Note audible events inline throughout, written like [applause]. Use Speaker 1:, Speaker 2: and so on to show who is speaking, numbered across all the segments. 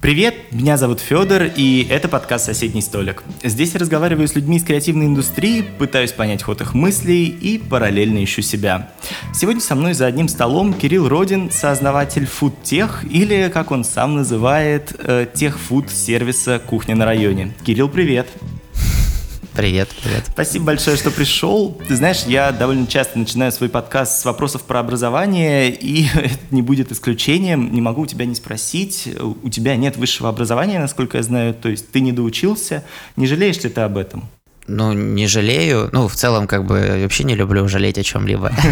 Speaker 1: Привет, меня зовут Федор, и это подкаст «Соседний столик». Здесь я разговариваю с людьми из креативной индустрии, пытаюсь понять ход их мыслей и параллельно ищу себя. Сегодня со мной за одним столом Кирилл Родин, сооснователь фудтех, или, как он сам называет, э, техфуд-сервиса «Кухня на районе». Кирилл, привет!
Speaker 2: Привет, привет.
Speaker 1: Спасибо большое, что пришел. Ты знаешь, я довольно часто начинаю свой подкаст с вопросов про образование, и [laughs] это не будет исключением. Не могу у тебя не спросить. У тебя нет высшего образования, насколько я знаю, то есть ты не доучился. Не жалеешь ли ты об этом?
Speaker 2: Ну, не жалею. Ну, в целом, как бы, вообще не люблю жалеть о чем-либо. [laughs]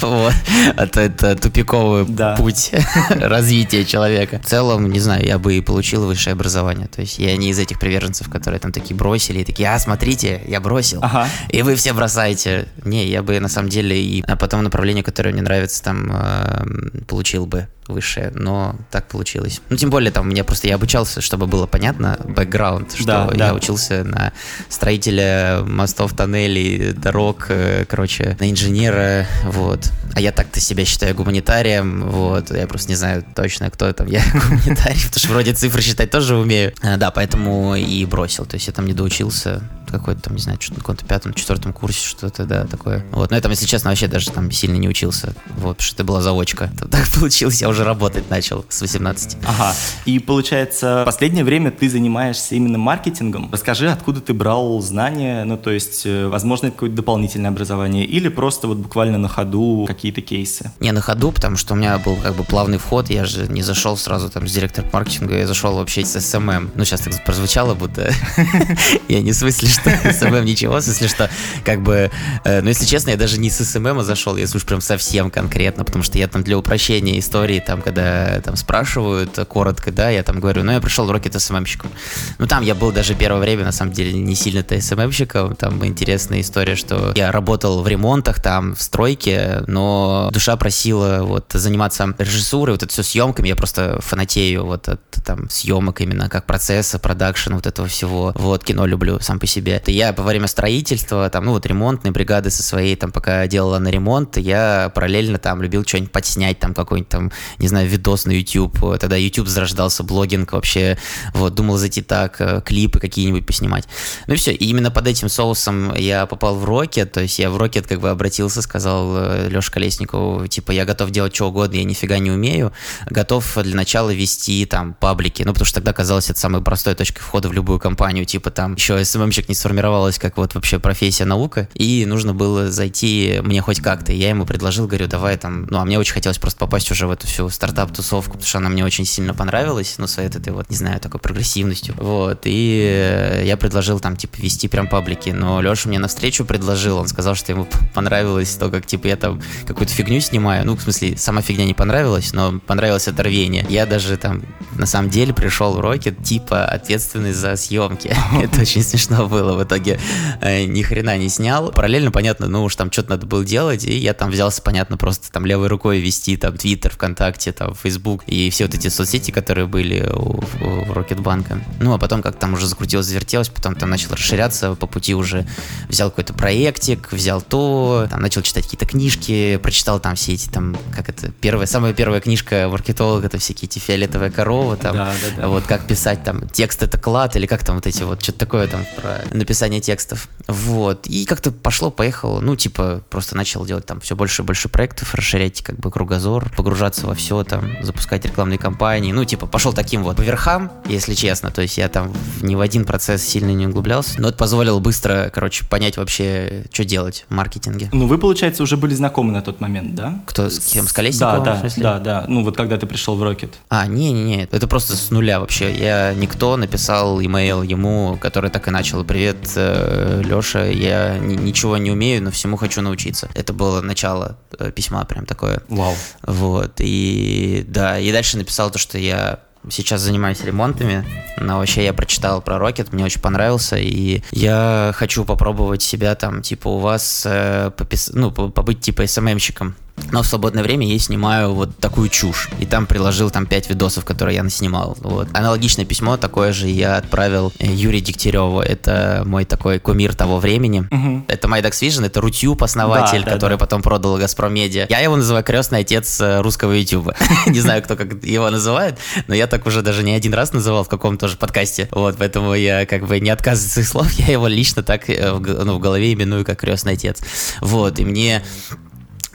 Speaker 2: Вот. Это, это тупиковый путь [laughs] развития человека. В целом, не знаю, я бы и получил высшее образование. То есть я не из этих приверженцев, которые там такие бросили, и такие, а, смотрите, я бросил. И вы все бросаете. Не, я бы на самом деле и а потом направление, которое мне нравится, там эм, получил бы высшее, но так получилось. Ну, тем более, там, у меня просто я обучался, чтобы было понятно, бэкграунд, что да, я да. учился на строителя мостов, тоннелей, дорог, э, короче, на инженера, вот. А я так-то себя считаю гуманитарием, вот. Я просто не знаю точно, кто там я [laughs] гуманитарий, потому что вроде цифры считать тоже умею. А, да, поэтому и бросил. То есть я там не доучился, какой-то там, не знаю, что-то на каком-то пятом, четвертом курсе, что-то, да, такое. Вот, но я там, если честно, вообще даже там сильно не учился, вот, потому что это была заочка. [laughs] Так получилось, я уже работать начал с 18.
Speaker 1: Ага, и получается, в последнее время ты занимаешься именно маркетингом. Расскажи, откуда ты брал знания, ну, то есть, э, возможно, это какое-то дополнительное образование, или просто вот буквально на ходу какие-то кейсы?
Speaker 2: Не, на ходу, потому что у меня был как бы плавный вход, я же не зашел сразу там с директор маркетинга, я зашел вообще с SMM. Ну, сейчас так прозвучало, будто [laughs] я не в смысле, что SMM [laughs] ничего, в смысле, что как бы, э, ну, если честно, я даже не с SMM зашел, я слушаю прям совсем конкретно, потому что я там для упрощения истории, там, когда там спрашивают коротко, да, я там говорю, ну, я пришел в Rocket SMM-щиком. Ну, там я был даже первое время, на самом деле, не сильно-то SMM-щиком, там интересная история, что я работал в ремонтах, там, в стройке, но душа просила вот заниматься режиссурой, вот это все съемками, я просто фанатею вот от там съемок именно, как процесса, продакшн, вот этого всего. Вот, кино люблю сам по себе себе. Я во время строительства, там, ну вот ремонтные бригады со своей, там, пока делала на ремонт, я параллельно там любил что-нибудь подснять, там, какой-нибудь там, не знаю, видос на YouTube. Тогда YouTube зарождался, блогинг вообще, вот, думал зайти так, э, клипы какие-нибудь поснимать. Ну и все, и именно под этим соусом я попал в Рокет, то есть я в Рокет как бы обратился, сказал э, Леша Колесникову, типа, я готов делать что угодно, я нифига не умею, готов для начала вести там паблики, ну потому что тогда казалось это самой простой точкой входа в любую компанию, типа там еще СММщик не сформировалась как вот вообще профессия наука, и нужно было зайти мне хоть как-то. Я ему предложил, говорю, давай там, ну, а мне очень хотелось просто попасть уже в эту всю стартап-тусовку, потому что она мне очень сильно понравилась, ну, своей этой вот, не знаю, такой прогрессивностью. Вот, и я предложил там, типа, вести прям паблики, но Леша мне навстречу предложил, он сказал, что ему [laughs] понравилось то, как, типа, я там какую-то фигню снимаю, ну, в смысле, сама фигня не понравилась, но понравилось это рвение. Я даже там, на самом деле, пришел в Рокет, типа, ответственный за съемки. [laughs] Это очень смешно было было в итоге э, ни хрена не снял. Параллельно, понятно, ну уж там что-то надо было делать, и я там взялся, понятно, просто там левой рукой вести там Твиттер, ВКонтакте, там Фейсбук и все вот эти соцсети, которые были у, у Рокетбанка. Ну, а потом как там уже закрутилось, завертелось, потом там начал расширяться, по пути уже взял какой-то проектик, взял то, там начал читать какие-то книжки, прочитал там все эти там, как это, первая, самая первая книжка маркетолога, это всякие эти фиолетовая корова, там, да, да, да. вот как писать там, текст это клад, или как там вот эти вот, что-то такое там про написания текстов. Вот. И как-то пошло-поехало. Ну, типа, просто начал делать там все больше и больше проектов, расширять как бы кругозор, погружаться во все, там, запускать рекламные кампании. Ну, типа, пошел таким вот по верхам, если честно. То есть я там ни в один процесс сильно не углублялся. Но это позволило быстро, короче, понять вообще, что делать в маркетинге.
Speaker 1: Ну, вы, получается, уже были знакомы на тот момент, да?
Speaker 2: Кто, с кем? С Колесниковым?
Speaker 1: Да, да, да, да. Ну, вот когда ты пришел в Rocket.
Speaker 2: А, не-не-не, это просто с нуля вообще. Я никто написал имейл ему, который так и начал. Привет, привет, э, Леша, я ничего не умею, но всему хочу научиться. Это было начало э, письма прям такое.
Speaker 1: Вау.
Speaker 2: Вот, и да, и дальше написал то, что я сейчас занимаюсь ремонтами, но вообще я прочитал про Rocket, мне очень понравился, и я хочу попробовать себя там, типа, у вас, э, попис... ну, побыть типа СММщиком. Но в свободное время я снимаю вот такую чушь. И там приложил там 5 видосов, которые я наснимал. Вот. Аналогичное письмо такое же я отправил э, Юрию Дегтяреву. Это мой такой кумир того времени. Угу. Это MyDax Vision, это Рутюб, основатель, да, который да. потом продал Газпром Медиа. Я его называю крестный отец э, русского YouTube. [laughs] Не знаю, кто как его называет, но я так уже даже не один раз называл в каком-то тоже подкасте. Вот, поэтому я как бы не отказываюсь от своих слов, [laughs] я его лично так э, ну, в голове именую как крестный отец. Вот, и мне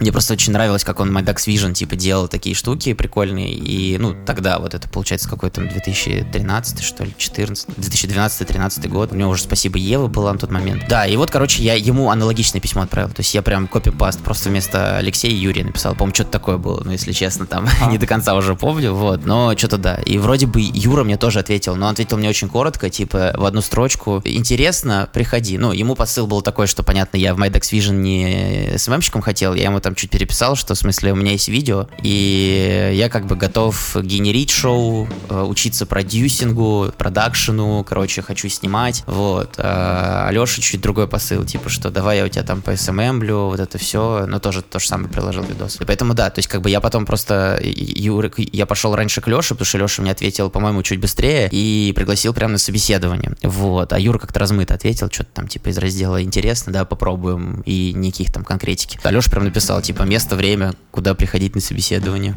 Speaker 2: мне просто очень нравилось, как он MyDax Vision, типа, делал такие штуки прикольные. И, ну, тогда вот это, получается, какой-то 2013, что ли, 14, 2012-13 год. У него уже, спасибо, Ева была на тот момент. Да, и вот, короче, я ему аналогичное письмо отправил. То есть я прям копипаст, просто вместо Алексея Юрия написал. По-моему, что-то такое было, ну, если честно, там а. [laughs] не до конца уже помню, вот. Но что-то да. И вроде бы Юра мне тоже ответил, но он ответил мне очень коротко, типа, в одну строчку. Интересно, приходи. Ну, ему посыл был такой, что, понятно, я в MyDax Vision не СММщиком хотел, я ему там чуть переписал, что в смысле у меня есть видео, и я как бы готов генерить шоу, э, учиться продюсингу, продакшену, короче, хочу снимать, вот. А Алеша чуть другой посыл, типа, что давай я у тебя там по SMM-блю, вот это все, но тоже то же самое приложил видос. И поэтому да, то есть как бы я потом просто, Юра, я пошел раньше к Леше, потому что Леша мне ответил, по-моему, чуть быстрее, и пригласил прямо на собеседование, вот. А Юра как-то размыто ответил, что-то там типа из раздела интересно, да, попробуем, и никаких там конкретики. Алеша прям написал, типа, место, время, куда приходить на собеседование.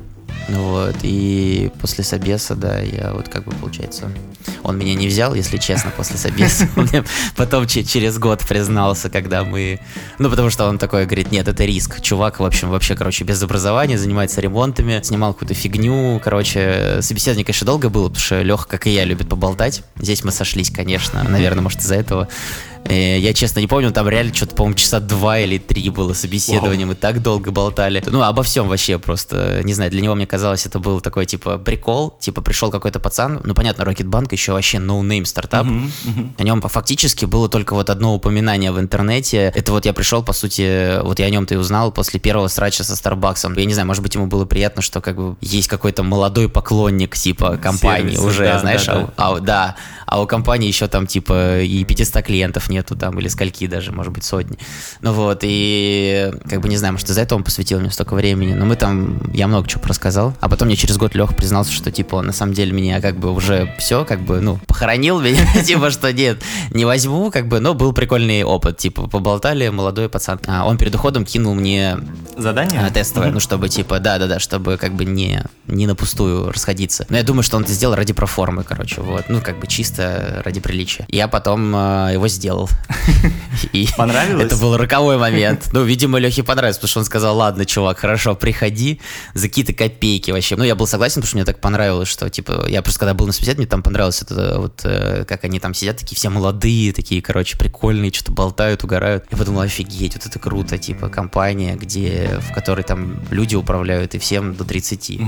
Speaker 2: Вот, и после собеса, да, я вот как бы, получается, он меня не взял, если честно, после собеса. [laughs] Он мне потом через год признался, когда мы... Ну, потому что он такой говорит, нет, это риск. Чувак, в общем, вообще, короче, без образования, занимается ремонтами, снимал какую-то фигню. Короче, собеседование, конечно, долго было, потому что Леха, как и я, любит поболтать. Здесь мы сошлись, конечно, наверное, может, из-за этого. Э, я честно не помню, там реально что-то, по-моему, часа два или три было собеседование, мы так долго болтали. Ну, обо всем вообще просто, не знаю, для него, мне казалось, это был такой, типа, прикол, типа, пришел какой-то пацан, ну, понятно, Рокетбанк еще вообще no-name стартап, о нем фактически было только вот одно упоминание в интернете, это вот я пришел, по сути, вот я о нем-то и узнал после первого срача со Старбаксом. Я не знаю, может быть, ему было приятно, что как бы есть какой-то молодой поклонник, типа, компании Сервисы, уже, да, знаешь, да, да. А, а, да, а у компании еще там, типа, и 500 клиентов нету там, или скольки даже, может быть, сотни. Ну вот, и как бы не знаю, может, из-за этого он посвятил мне столько времени, но мы там, я много чего рассказал, а потом мне через год Леха признался, что, типа, он на самом деле меня как бы уже все, как бы, ну, похоронил меня, [laughs] типа, что нет, не возьму, как бы, но был прикольный опыт, типа, поболтали, молодой пацан. А он перед уходом кинул мне
Speaker 1: задание а,
Speaker 2: тестовое, ну, чтобы, типа, да-да-да, чтобы как бы не, не на пустую расходиться. Но я думаю, что он это сделал ради проформы, короче, вот, ну, как бы чисто ради приличия. Я потом э, его сделал. [laughs]
Speaker 1: И Понравилось?
Speaker 2: Это был роковой момент. Ну, видимо, Лехе понравилось, потому что он сказал, ладно, чувак, хорошо, приходи за какие-то копейки вообще. Ну, я был согласен, потому что мне так понравилось, что, типа, я просто когда был на собеседовании, мне там понравилось это вот, э, как они там сидят, такие все молодые, такие, короче, прикольные, что-то болтают, угорают. Я подумал, офигеть, вот это круто, типа, компания, где, в которой там люди управляют и всем до 30.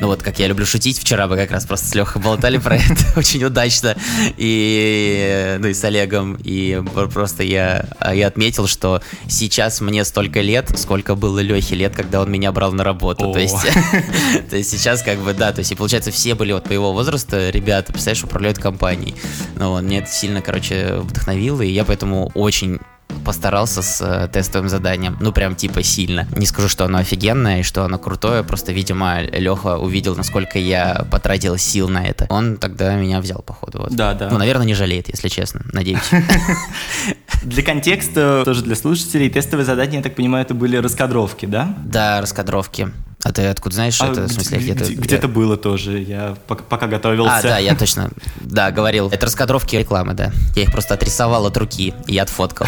Speaker 2: Ну, вот, как я люблю шутить, вчера мы как раз просто с Лехой болтали про [laughs] это очень удачно. И, ну, и с Олегом, и просто я, я отметил, что сейчас мне столько лет, сколько было Лехе лет, когда он меня брал на работу. То есть, [laughs] то есть сейчас как бы, да, то есть и получается все были вот по его возрасту ребята, представляешь, управляют компанией. Ну, вот, мне это сильно, короче, вдохновило, и я поэтому очень постарался с э, тестовым заданием. Ну, прям типа сильно. Не скажу, что оно офигенное и что оно крутое, просто, видимо, Леха увидел, насколько я потратил сил на это. Он тогда меня взял, походу. Вот.
Speaker 1: Да, да.
Speaker 2: Ну, наверное, не жалеет, если честно. Надеюсь. [laughs]
Speaker 1: Для контекста, тоже для слушателей, тестовые задания, я так понимаю, это были раскадровки, да?
Speaker 2: Да, раскадровки. А ты откуда знаешь а это? В смысле,
Speaker 1: где-то... Где-то было тоже, я пока готовился.
Speaker 2: А, да, я точно, да, говорил. Это раскадровки рекламы, да. Я их просто отрисовал от руки и отфоткал.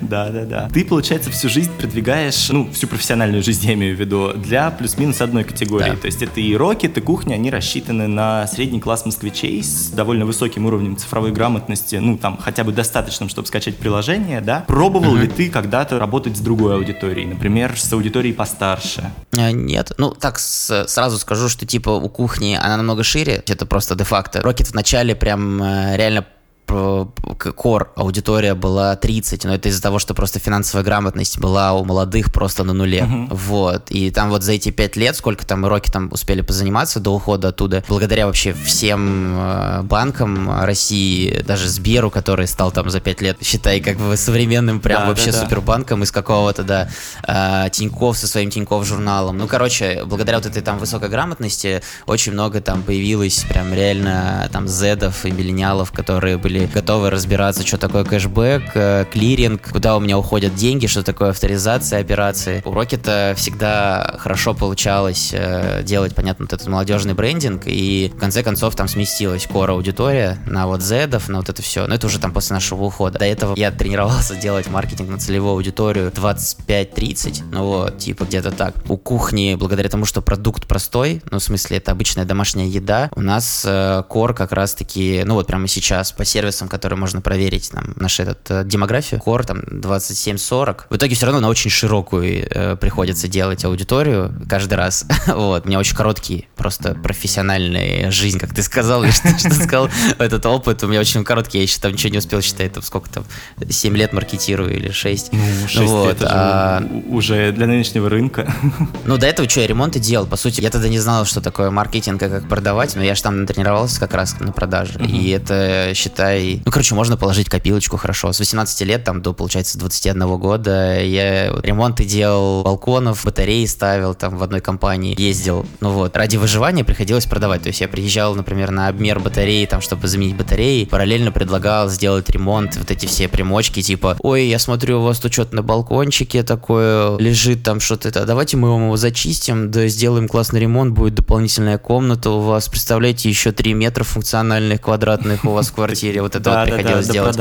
Speaker 1: Да, да, да. Ты, получается, всю жизнь продвигаешь, ну, всю профессиональную жизнь, я имею в виду, для плюс-минус одной категории. То есть это и рокет, и кухня, они рассчитаны на средний класс москвичей с довольно высоким уровнем цифровой грамотности, ну, там, хотя бы достаточным, чтобы скачать приложение, да. Пробовал ли ты когда-то работать с другой аудиторией, например, с аудиторией по старше?
Speaker 2: А, нет. Ну, так с, сразу скажу, что типа у кухни она намного шире. Это просто де-факто. Рокет в начале прям э, реально core аудитория была 30, но это из-за того, что просто финансовая грамотность была у молодых просто на нуле. Uh-huh. Вот. И там вот за эти пять лет, сколько там Роки там успели позаниматься до ухода оттуда, благодаря вообще всем э, банкам России, даже Сберу, который стал там за пять лет, считай, как бы современным прям да, вообще да, да. супербанком из какого-то, да, э, Тиньков со своим Тиньков журналом. Ну, короче, благодаря вот этой там высокой грамотности очень много там появилось прям реально там зедов и миллениалов, которые были готовы разбираться, что такое кэшбэк, э, клиринг, куда у меня уходят деньги, что такое авторизация операции. У Рокета всегда хорошо получалось э, делать, понятно, вот этот молодежный брендинг, и в конце концов там сместилась кора аудитория на вот зедов, на вот это все. Но это уже там после нашего ухода. До этого я тренировался делать маркетинг на целевую аудиторию 25-30, ну вот, типа где-то так. У кухни, благодаря тому, что продукт простой, ну в смысле это обычная домашняя еда, у нас э, кор как раз-таки, ну вот прямо сейчас по сервисам, которые можно проверить, там, нашу этот, э, демографию, кор там 27-40. В итоге все равно на очень широкую э, приходится делать аудиторию каждый раз. [laughs] вот, у меня очень короткий, просто профессиональная жизнь, как ты сказал, или что, что сказал, этот опыт у меня очень короткий, я еще там ничего не успел считать, там сколько там, 7 лет маркетирую или 6.
Speaker 1: Ну, 6 вот, это а... уже для нынешнего рынка. [laughs]
Speaker 2: ну, до этого что, я ремонты делал, по сути, я тогда не знал, что такое маркетинг и как продавать, но я же там тренировался как раз на продаже, и это, считай, ну, короче, можно положить копилочку хорошо. С 18 лет там до, получается, 21 года я ремонты делал балконов, батареи ставил там в одной компании, ездил, ну вот, ради выживания приходилось продавать, то есть я приезжал, например, на обмер батареи, там, чтобы заменить батареи, параллельно предлагал сделать ремонт, вот эти все примочки, типа, ой, я смотрю, у вас тут что-то на балкончике такое лежит, там что-то, это, давайте мы вам его зачистим, да сделаем классный ремонт, будет дополнительная комната у вас, представляете, еще 3 метра функциональных квадратных у вас в квартире, вот это вот приходилось делать.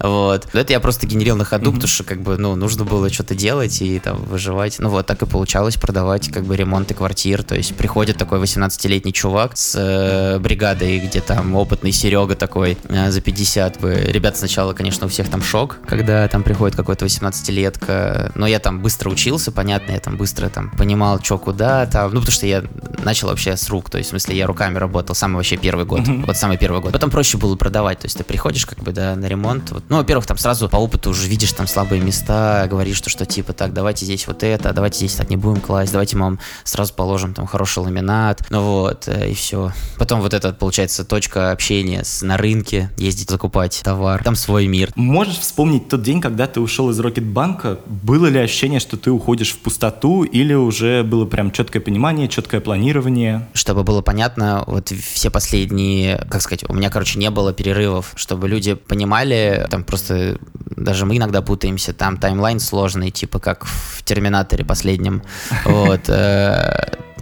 Speaker 2: Вот. Это я просто генерил на ходу, потому что, как бы, ну, нужно было что-то делать и там выживать. Ну вот, так и получалось продавать, как бы, ремонты квартир, то есть приходит такой 18-летний чувак с э, бригадой, где там опытный Серега такой э, за 50 бы. Ребят сначала, конечно, у всех там шок, когда там приходит какой-то 18-летка, но я там быстро учился, понятно, я там быстро там понимал, что куда там, ну, потому что я начал вообще с рук, то есть, в смысле, я руками работал самый вообще первый год, mm-hmm. вот самый первый год. Потом проще было продавать, то есть ты приходишь как бы, да, на ремонт, вот. ну, во-первых, там сразу по опыту уже видишь там слабые места, говоришь, что, что типа, так, давайте здесь вот это, давайте здесь так не будем класть, давайте мы вам сразу положим там хороший ламинат, ну вот, э, и все. Потом вот это, получается, точка общения с, на рынке, ездить закупать товар, там свой мир.
Speaker 1: Можешь вспомнить тот день, когда ты ушел из Рокетбанка? Было ли ощущение, что ты уходишь в пустоту, или уже было прям четкое понимание, четкое планирование?
Speaker 2: Чтобы было понятно, вот все последние, как сказать, у меня, короче, не было перерывов, чтобы люди понимали, там просто даже мы иногда путаемся, там таймлайн сложный, типа как в Терминаторе последнем. Вот.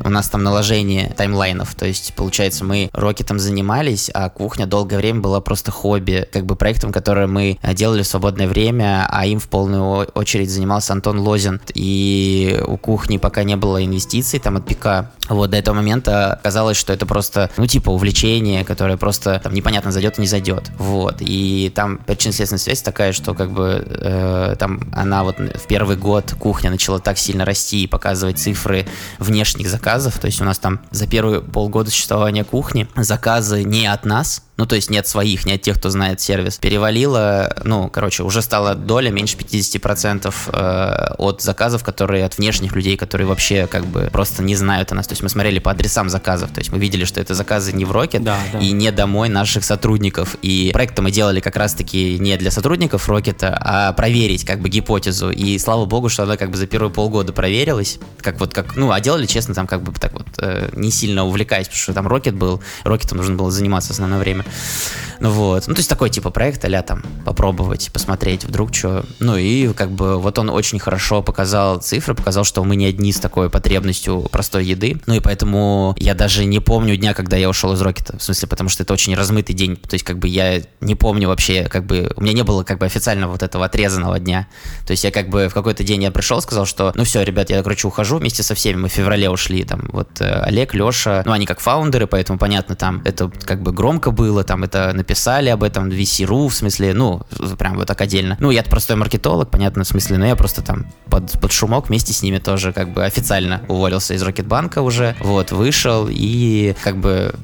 Speaker 2: Э, у нас там наложение таймлайнов, то есть, получается, мы рокетом занимались, а кухня долгое время была просто хобби, как бы проектом, который мы делали в свободное время, а им в полную очередь занимался Антон Лозин, и у кухни пока не было инвестиций там от ПК, вот до этого момента казалось, что это просто, ну, типа увлечение, которое просто там непонятно зайдет и не зайдет, вот, и там причинно-следственная связь такая, что как бы э, там она вот в первый год кухня начала так сильно расти и показывать цифры внешних заказов, заказов. То есть у нас там за первые полгода существования кухни заказы не от нас, ну, то есть нет своих, нет тех, кто знает сервис, перевалило, ну, короче, уже стала доля меньше 50% э, от заказов, которые от внешних людей, которые вообще как бы просто не знают о нас. То есть мы смотрели по адресам заказов, то есть мы видели, что это заказы не в Rocket да, да. и не домой наших сотрудников. И проекты мы делали как раз-таки не для сотрудников Rocket, а проверить как бы гипотезу. И слава богу, что она как бы за первые полгода проверилась, как вот как, ну, а делали, честно, там как бы так вот э, не сильно увлекаясь, потому что там Rocket был, Rocket нужно было заниматься основное время. Ну вот. Ну, то есть такой типа проект, а там попробовать, посмотреть, вдруг что. Ну и как бы вот он очень хорошо показал цифры, показал, что мы не одни с такой потребностью простой еды. Ну и поэтому я даже не помню дня, когда я ушел из Рокета. В смысле, потому что это очень размытый день. То есть как бы я не помню вообще, как бы у меня не было как бы официально вот этого отрезанного дня. То есть я как бы в какой-то день я пришел, сказал, что ну все, ребят, я, короче, ухожу вместе со всеми. Мы в феврале ушли. Там вот э, Олег, Леша, ну они как фаундеры, поэтому понятно, там это как бы громко было, там это написали об этом VC.ru, в смысле, ну, прям вот так отдельно. Ну, я простой маркетолог, понятно, в смысле, но я просто там под, под шумок вместе с ними тоже как бы официально уволился из Рокетбанка уже, вот, вышел и как бы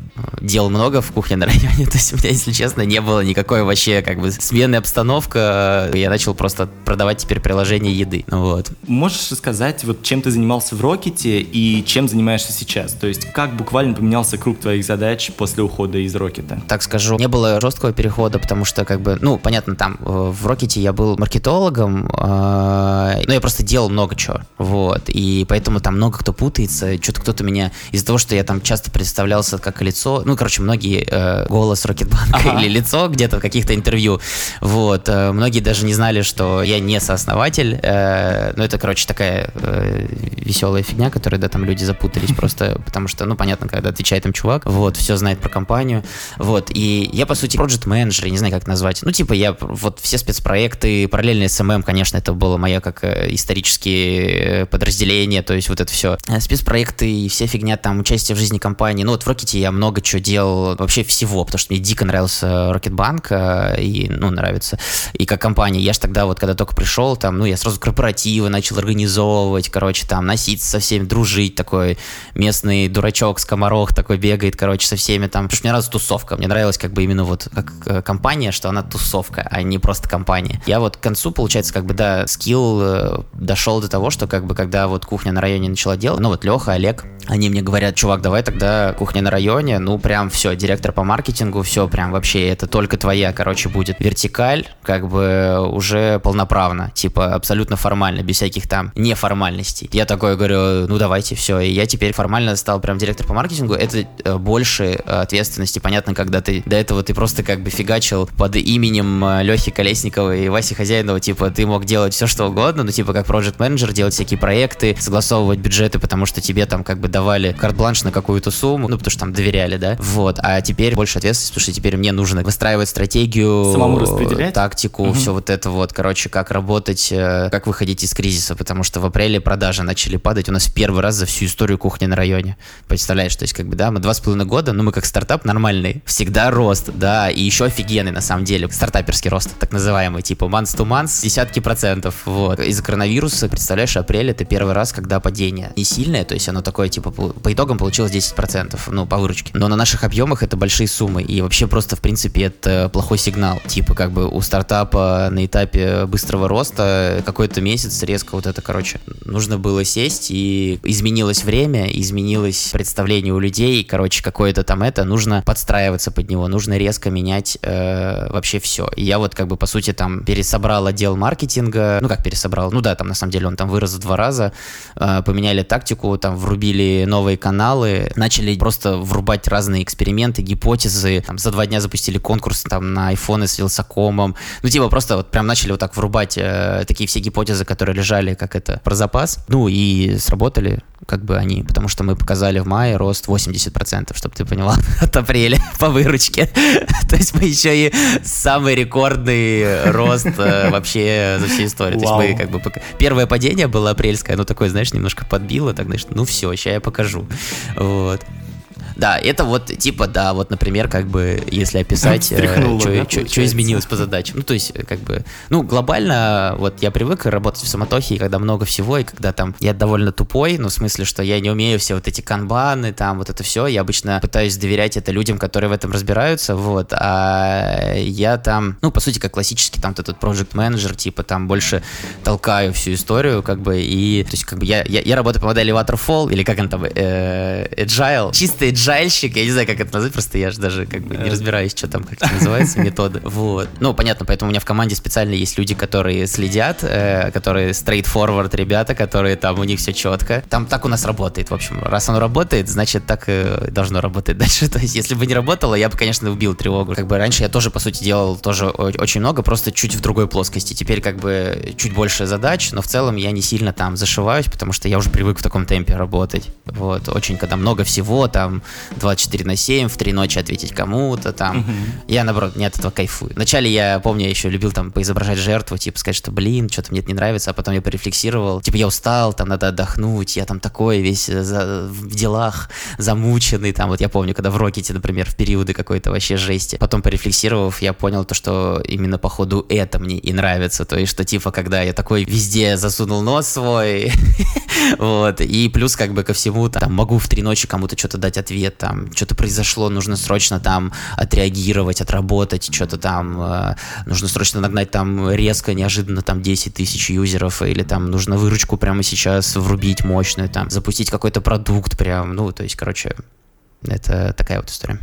Speaker 2: дел много в кухне на районе, [laughs] то есть у меня, если честно, не было никакой вообще как бы сменной обстановка. Я начал просто продавать теперь приложение еды. Вот.
Speaker 1: Можешь рассказать, вот чем ты занимался в Рокете и чем занимаешься сейчас? То есть как буквально поменялся круг твоих задач после ухода из Рокета?
Speaker 2: Так скажу, не было жесткого перехода, потому что как бы, ну, понятно, там э, в Рокете я был маркетологом, э, но я просто делал много чего, вот, и поэтому там много кто путается, что-то кто-то меня, из-за того, что я там часто представлялся как лицо, ну, короче, многие э, голос Рокетбанка ага. или лицо где-то в каких-то интервью, вот, э, многие даже не знали, что я не сооснователь, э, ну, это, короче, такая э, веселая фигня, которой, да, там люди запутались [laughs] просто, потому что, ну, понятно, когда отвечает им чувак, вот, все знает про компанию, вот, и я, по сути, project manager, не знаю, как назвать, ну, типа, я вот все спецпроекты, параллельно SMM, конечно, это было мое как э, исторические подразделения, то есть вот это все. Спецпроекты и вся фигня, там, участие в жизни компании, ну, вот в Рокете я много чего делал, вообще всего, потому что мне дико нравился Рокетбанк, и, ну, нравится, и как компания, я же тогда вот, когда только пришел, там, ну, я сразу корпоративы начал организовывать, короче, там, носиться со всеми, дружить, такой местный дурачок, скоморох такой бегает, короче, со всеми там, потому что мне нравилась тусовка, мне нравилось как бы именно вот как э, компания, что она тусовка, а не просто компания. Я вот к концу, получается, как бы, да, скилл э, дошел до того, что как бы, когда вот кухня на районе начала делать, ну вот Леха, Олег, они мне говорят, чувак, давай тогда кухня на районе, ну прям все, директор по маркетингу, все, прям вообще, это только твоя, короче, будет вертикаль, как бы уже полноправно, типа абсолютно формально, без всяких там неформальностей. Я такой говорю, ну давайте, все, и я теперь формально стал прям директор по маркетингу, это э, больше ответственности, понятно, когда ты до этого ты просто как бы фигачил под именем э, Лехи Колесникова и Васи Хозяинова, типа ты мог делать все что угодно, ну типа как проект менеджер делать всякие проекты, согласовывать бюджеты, потому что тебе там как бы давали карт-бланш на какую-то сумму, ну потому что там доверяли, да, вот, а теперь больше ответственности, потому что теперь мне нужно выстраивать стратегию,
Speaker 1: самому распределять,
Speaker 2: тактику, угу. все вот это вот, короче, как работать, э, как выходить из кризиса, потому что в апреле продажи начали падать. У нас первый раз за всю историю кухни на районе, представляешь, то есть как бы, да, мы два с половиной года, ну мы как стартап нормальный, всегда рост, да, и еще офигенный на самом деле, стартаперский рост, так называемый, типа month to month, десятки процентов, вот. Из-за коронавируса, представляешь, апрель это первый раз, когда падение не сильное, то есть оно такое, типа, по итогам получилось 10%, ну, по выручке. Но на наших объемах это большие суммы, и вообще просто, в принципе, это плохой сигнал. Типа, как бы у стартапа на этапе быстрого роста какой-то месяц резко вот это, короче, нужно было сесть, и изменилось время, изменилось представление у людей, короче, какое-то там это, нужно подстраиваться под него, нужно резко менять э, вообще все. И я вот как бы по сути там пересобрал отдел маркетинга, ну как пересобрал, ну да, там на самом деле он там вырос в два раза, э, поменяли тактику, там врубили новые каналы, начали просто врубать разные эксперименты, гипотезы, там за два дня запустили конкурс там на айфоны с Вилсакомом, ну типа просто вот прям начали вот так врубать э, такие все гипотезы, которые лежали как это про запас, ну и сработали, как бы они, потому что мы показали в мае рост 80%, чтобы ты поняла, [laughs] от апреля по выручке. [laughs] То есть мы еще и самый рекордный рост э, вообще за всю историю. То есть мы как бы... Первое падение было апрельское, оно такое, знаешь, немножко подбило, так, знаешь, ну все, сейчас я покажу. Вот. Да, это вот типа, да, вот, например, как бы, если описать, [laughs] что э, изменилось по задачам. Ну, то есть, как бы, ну, глобально, вот я привык работать в самотохе, когда много всего, и когда там я довольно тупой, ну, в смысле, что я не умею все вот эти канбаны, там, вот это все, я обычно пытаюсь доверять это людям, которые в этом разбираются, вот, а я там, ну, по сути, как классический там этот проект менеджер типа, там, больше толкаю всю историю, как бы, и, то есть, как бы, я, я, я работаю по модели Waterfall, или как он там, э, Agile, чисто Agile, жальщик, я не знаю, как это назвать, просто я же даже как бы не разбираюсь, что там, как это называется, методы. [laughs] Вот. Ну, понятно, поэтому у меня в команде специально есть люди, которые следят, э, которые straightforward ребята, которые там, у них все четко. Там так у нас работает, в общем. Раз оно работает, значит, так и должно работать [laughs] дальше. То есть, если бы не работало, я бы, конечно, убил тревогу. Как бы раньше я тоже, по сути, делал тоже очень много, просто чуть в другой плоскости. Теперь как бы чуть больше задач, но в целом я не сильно там зашиваюсь, потому что я уже привык в таком темпе работать. Вот, очень, когда много всего, там, 24 на 7, в 3 ночи ответить кому-то там. Угу. Я, наоборот, не от этого кайфую. Вначале я, помню, я еще любил там поизображать жертву, типа сказать, что, блин, что-то мне это не нравится, а потом я порефлексировал, типа я устал, там надо отдохнуть, я там такой весь за, в делах замученный, там вот я помню, когда в Рокете, например, в периоды какой-то вообще жести. Потом порефлексировав, я понял то, что именно по ходу это мне и нравится, то есть что типа, когда я такой везде засунул нос свой, [laughs] вот, и плюс как бы ко всему там могу в три ночи кому-то что-то дать ответ, ответ, там, что-то произошло, нужно срочно там отреагировать, отработать, что-то там, э, нужно срочно нагнать там резко, неожиданно там 10 тысяч юзеров, или там нужно выручку прямо сейчас врубить мощную, там, запустить какой-то продукт прям, ну, то есть, короче, это такая вот история.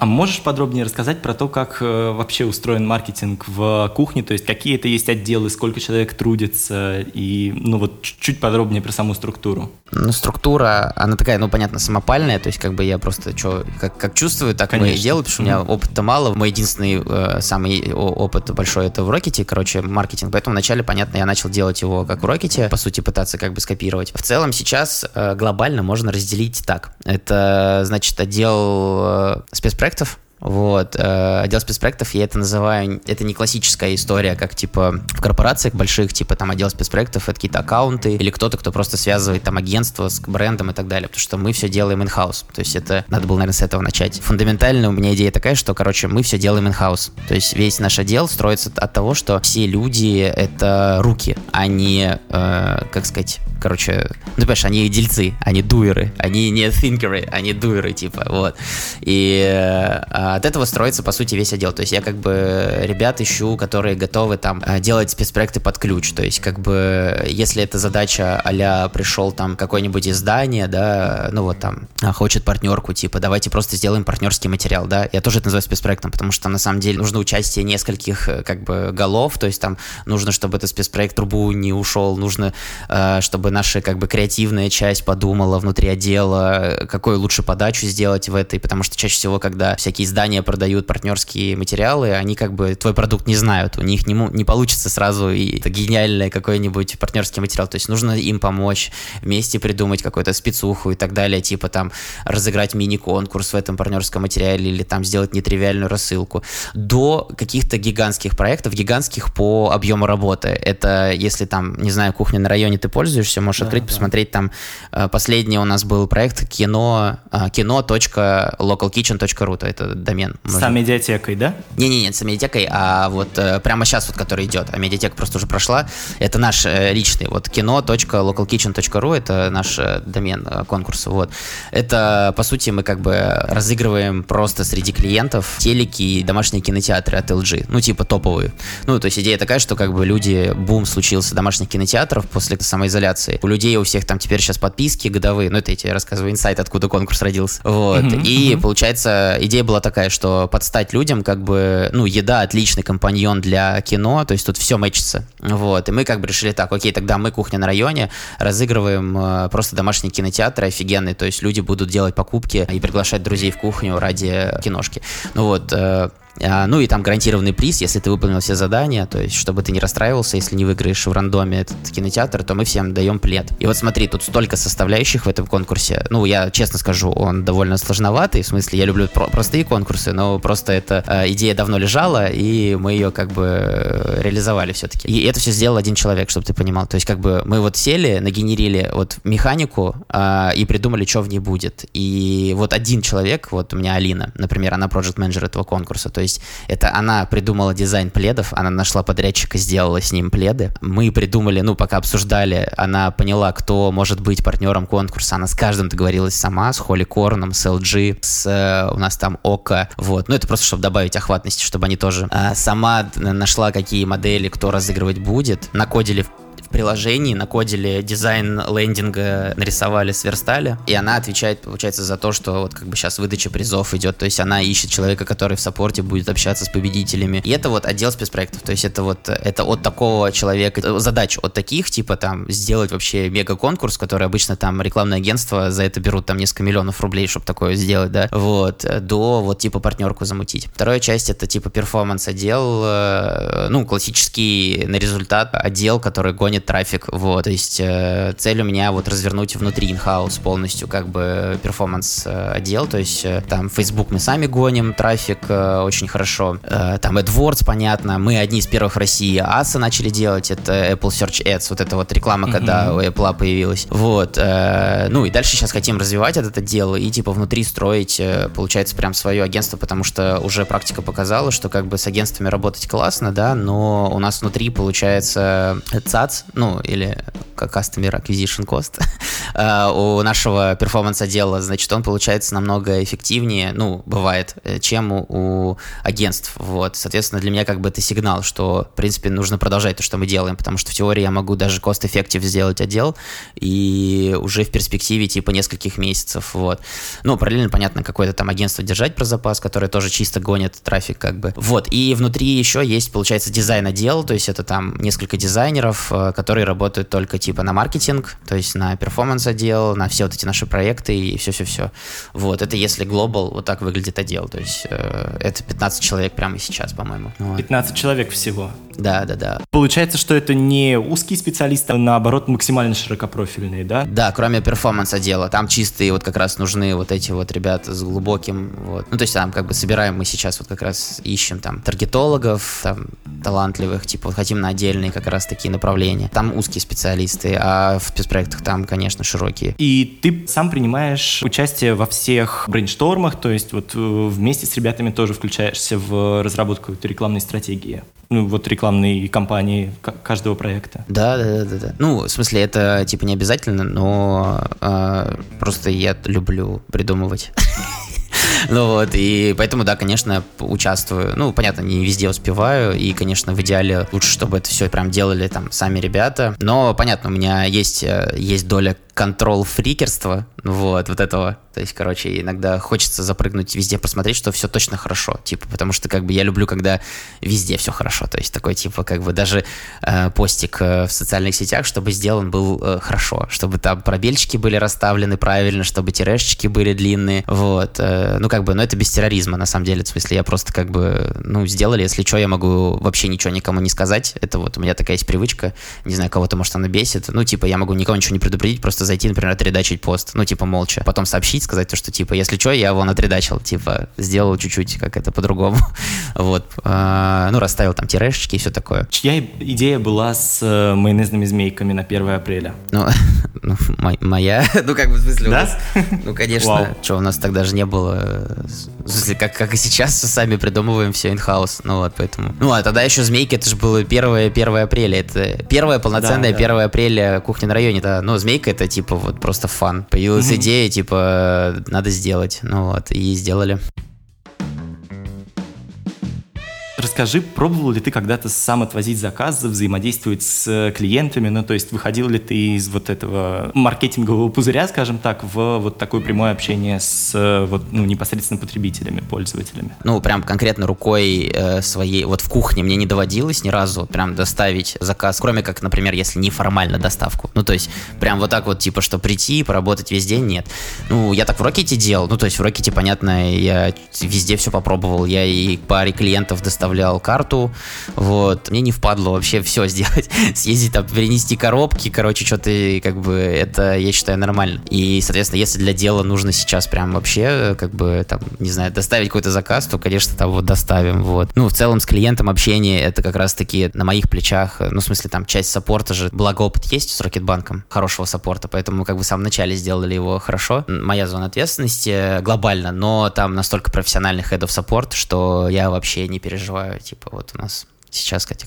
Speaker 1: А можешь подробнее рассказать про то, как э, вообще устроен маркетинг в кухне, то есть какие это есть отделы, сколько человек трудится, и ну вот чуть подробнее про саму структуру.
Speaker 2: Ну, структура, она такая, ну, понятно, самопальная, то есть как бы я просто что, как, как чувствую, так Конечно. и делаю, потому что у меня опыта мало. Мой единственный э, самый опыт большой это в Рокете, короче, маркетинг, поэтому вначале, понятно, я начал делать его как в Рокете, по сути, пытаться как бы скопировать. В целом сейчас э, глобально можно разделить так. Это, значит, отдел э, спецпроектов, проектов, вот, э, отдел спецпроектов, я это называю, это не классическая история, как, типа, в корпорациях больших, типа, там, отдел спецпроектов, это какие-то аккаунты, или кто-то, кто просто связывает, там, агентство с брендом и так далее, потому что мы все делаем in-house, то есть это, надо было, наверное, с этого начать. Фундаментально у меня идея такая, что, короче, мы все делаем in-house, то есть весь наш отдел строится от того, что все люди — это руки, а не, э, как сказать, короче, ну, понимаешь, они дельцы, они дуеры, они не thinkеры, они дуеры, типа, вот. И э, от этого строится, по сути, весь отдел. То есть я как бы ребят ищу, которые готовы там э, делать спецпроекты под ключ. То есть как бы если эта задача а пришел там какое-нибудь издание, да, ну вот там а, хочет партнерку, типа давайте просто сделаем партнерский материал, да, я тоже это называю спецпроектом, потому что на самом деле нужно участие нескольких э, как бы голов, то есть там нужно, чтобы этот спецпроект трубу не ушел, нужно, чтобы наша как бы креативная часть подумала внутри отдела, какую лучше подачу сделать в этой, потому что чаще всего, когда всякие издания продают партнерские материалы, они как бы твой продукт не знают, у них не, не получится сразу и это гениальный какой-нибудь партнерский материал, то есть нужно им помочь, вместе придумать какую-то спецуху и так далее, типа там разыграть мини-конкурс в этом партнерском материале или там сделать нетривиальную рассылку, до каких-то гигантских проектов, гигантских по объему работы. Это если там, не знаю, кухня на районе ты пользуешься, можешь да, открыть, да. посмотреть там. Э, последний у нас был проект кино, э, кино.localkitchen.ru, это домен.
Speaker 1: С медиатекой, да?
Speaker 2: Не-не-не, с медиатекой, а вот э, прямо сейчас вот, который идет, а медиатека просто уже прошла, это наш личный, вот кино.localkitchen.ru, это наш домен конкурса, вот. Это, по сути, мы как бы разыгрываем просто среди клиентов телеки и домашние кинотеатры от LG, ну, типа топовые. Ну, то есть идея такая, что как бы люди, бум случился домашних кинотеатров после самоизоляции. У людей у всех там теперь сейчас подписки годовые, ну это я тебе рассказываю инсайт, откуда конкурс родился. Вот. Uh-huh, и uh-huh. получается, идея была такая, что подстать людям, как бы, ну, еда отличный компаньон для кино, то есть тут все мэчится. Вот. И мы как бы решили так, окей, тогда мы кухня на районе, разыгрываем э, просто домашний кинотеатр офигенный, то есть люди будут делать покупки и приглашать друзей в кухню ради киношки. Ну вот, э, ну и там гарантированный приз, если ты выполнил все задания, то есть чтобы ты не расстраивался, если не выиграешь в рандоме этот кинотеатр, то мы всем даем плед. И вот смотри, тут столько составляющих в этом конкурсе. Ну, я честно скажу, он довольно сложноватый, в смысле, я люблю про- простые конкурсы, но просто эта э, идея давно лежала, и мы ее как бы э, реализовали все-таки. И это все сделал один человек, чтобы ты понимал. То есть как бы мы вот сели, нагенерили вот механику э, и придумали, что в ней будет. И вот один человек, вот у меня Алина, например, она проект менеджер этого конкурса, то есть это она придумала дизайн пледов, она нашла подрядчика, сделала с ним пледы. Мы придумали, ну, пока обсуждали, она поняла, кто может быть партнером конкурса. Она с каждым договорилась сама, с Holy Corn ом, с LG, с э, у нас там Ока. Вот. Ну, это просто, чтобы добавить охватности, чтобы они тоже а, сама нашла, какие модели, кто разыгрывать будет. Накодили приложении накодили дизайн лендинга, нарисовали, сверстали, и она отвечает, получается, за то, что вот как бы сейчас выдача призов идет, то есть она ищет человека, который в support е будет общаться с победителями. И это вот отдел спецпроектов, то есть это вот, это от такого человека, задач от таких, типа там сделать вообще мега-конкурс, который обычно там рекламное агентство за это берут там несколько миллионов рублей, чтобы такое сделать, да, вот, до вот типа партнерку замутить. Вторая часть это типа performance отдел, э, ну, классический на результат отдел, который гонит гонит трафик, вот, то есть э, цель у меня вот развернуть внутри in-house полностью как бы performance э, отдел, то есть э, там Facebook мы сами гоним трафик э, очень хорошо, э, там AdWords, понятно, мы одни из первых в России ASA начали делать, это Apple Search Ads, вот эта вот реклама, mm-hmm. когда у Apple появилась, вот, э, ну и дальше сейчас хотим развивать этот отдел и типа внутри строить, э, получается, прям свое агентство, потому что уже практика показала, что как бы с агентствами работать классно, да, но у нас внутри получается CAC, ну, или Customer Acquisition Cost [laughs] э, у нашего перформанс-отдела, значит, он получается намного эффективнее, ну, бывает, э, чем у, у агентств, вот. Соответственно, для меня как бы это сигнал, что, в принципе, нужно продолжать то, что мы делаем, потому что в теории я могу даже cost-effective сделать отдел, и уже в перспективе, типа, нескольких месяцев, вот. Ну, параллельно, понятно, какое-то там агентство держать про запас, которое тоже чисто гонит трафик, как бы. Вот, и внутри еще есть, получается, дизайн-отдел, то есть это там несколько дизайнеров, э, которые работают только, типа, на маркетинг, то есть на перформанс-отдел, на все вот эти наши проекты и все-все-все. Вот, это если глобал, вот так выглядит отдел, то есть э, это 15 человек прямо сейчас, по-моему. Вот.
Speaker 1: 15 человек всего.
Speaker 2: Да, да, да.
Speaker 1: Получается, что это не узкие специалисты, а наоборот максимально широкопрофильные, да?
Speaker 2: Да, кроме перформанс отдела. Там чистые вот как раз нужны вот эти вот ребята с глубоким, вот. Ну, то есть там как бы собираем мы сейчас вот как раз ищем там таргетологов, там талантливых, типа вот хотим на отдельные как раз такие направления. Там узкие специалисты, а в спецпроектах там, конечно, широкие.
Speaker 1: И ты сам принимаешь участие во всех брейнштормах, то есть вот э, вместе с ребятами тоже включаешься в разработку рекламной стратегии ну, вот рекламной кампании каждого проекта.
Speaker 2: Да, да, да, да. Ну, в смысле, это типа не обязательно, но э, просто я люблю придумывать. [laughs] Ну вот, и поэтому, да, конечно, участвую. Ну, понятно, не везде успеваю, и, конечно, в идеале лучше, чтобы это все прям делали там сами ребята. Но, понятно, у меня есть, э, есть доля контрол-фрикерства, вот, вот этого. То есть, короче, иногда хочется запрыгнуть везде, посмотреть, что все точно хорошо, типа, потому что, как бы, я люблю, когда везде все хорошо, то есть, такой, типа, как бы, даже э, постик э, в социальных сетях, чтобы сделан был э, хорошо, чтобы там пробельчики были расставлены правильно, чтобы тирешечки были длинные, вот, э, ну, как бы, но это без терроризма, на самом деле, в смысле, я просто, как бы, ну, сделали, если что, я могу вообще ничего никому не сказать, это вот у меня такая есть привычка, не знаю, кого-то, может, она бесит, ну, типа, я могу никого ничего не предупредить, просто зайти, например, отредачить пост, ну, типа, молча, потом сообщить, сказать то, что, типа, если что, я его отредачил, типа, сделал чуть-чуть как это по-другому, [laughs] вот, а, ну, расставил там тирешечки и все такое.
Speaker 1: Чья идея была с э, майонезными змейками на 1 апреля?
Speaker 2: Ну, [laughs] ну моя, [laughs] ну, как бы, в смысле, да? Нас, ну, конечно, что, у нас тогда же не было, в смысле, как, как и сейчас, сами придумываем все in-house, ну, вот, поэтому. Ну, а тогда еще змейки, это же было 1, 1 апреля, это первое полноценное да, да. 1 апреля кухня на районе, да, ну, змейка это, типа, вот просто фан. Появилась mm-hmm. идея, типа, надо сделать. Ну вот, и сделали.
Speaker 1: Расскажи, пробовал ли ты когда-то сам отвозить заказы, взаимодействовать с клиентами? Ну, то есть выходил ли ты из вот этого маркетингового пузыря, скажем так, в вот такое прямое общение с вот, ну, непосредственно потребителями, пользователями?
Speaker 2: Ну, прям конкретно рукой э, своей, вот в кухне мне не доводилось ни разу прям доставить заказ, кроме как, например, если неформально доставку. Ну, то есть прям вот так вот, типа, что прийти, поработать весь день, нет. Ну, я так в Рокете делал, ну, то есть в Рокете, понятно, я везде все попробовал, я и паре клиентов доставал оставлял карту, вот, мне не впадло вообще все сделать, [laughs] съездить там, перенести коробки, короче, что-то, как бы, это, я считаю, нормально. И, соответственно, если для дела нужно сейчас прям вообще, как бы, там, не знаю, доставить какой-то заказ, то, конечно, там вот доставим, вот. Ну, в целом, с клиентом общение, это как раз-таки на моих плечах, ну, в смысле, там, часть саппорта же, благо опыт есть с Рокетбанком, хорошего саппорта, поэтому, как бы, в самом начале сделали его хорошо. Моя зона ответственности глобально, но там настолько профессиональный head of support, что я вообще не переживаю типа, вот у нас сейчас Катя,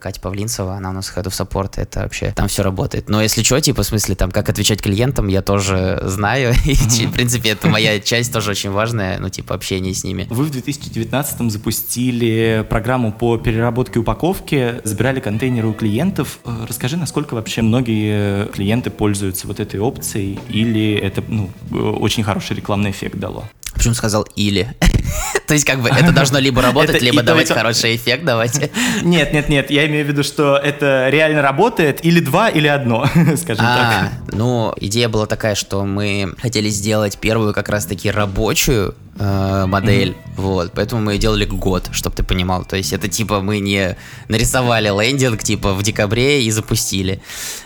Speaker 2: Катя Павлинцева, она у нас head of support, это вообще там все работает. Но если что, типа, в смысле, там, как отвечать клиентам, я тоже знаю, [laughs] и, в принципе, это моя часть тоже очень важная, ну, типа, общение с ними.
Speaker 1: Вы в 2019 запустили программу по переработке упаковки, забирали контейнеры у клиентов. Э, расскажи, насколько вообще многие клиенты пользуются вот этой опцией, или это, ну, э, очень хороший рекламный эффект дало?
Speaker 2: Почему сказал или? [laughs] То есть, как бы, это должно либо работать, либо давать хороший эффект давать. [laughs]
Speaker 1: Нет, нет, нет, я имею в виду, что это реально работает или два, или одно, [laughs] скажем так.
Speaker 2: Ну, идея была такая, что мы хотели сделать первую как раз-таки рабочую э, модель, mm-hmm. вот, поэтому мы делали год, чтобы ты понимал, то есть это типа мы не нарисовали лендинг типа в декабре и запустили,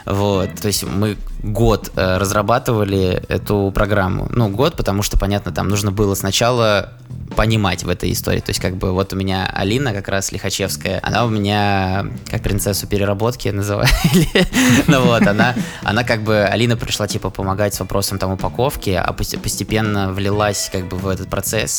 Speaker 2: вот, то есть мы год э, разрабатывали эту программу, ну год, потому что понятно, там нужно было сначала понимать в этой истории. То есть, как бы, вот у меня Алина, как раз Лихачевская, она у меня как принцессу переработки называли. [laughs] ну вот, она, она как бы, Алина пришла, типа, помогать с вопросом там упаковки, а постепенно влилась как бы в этот процесс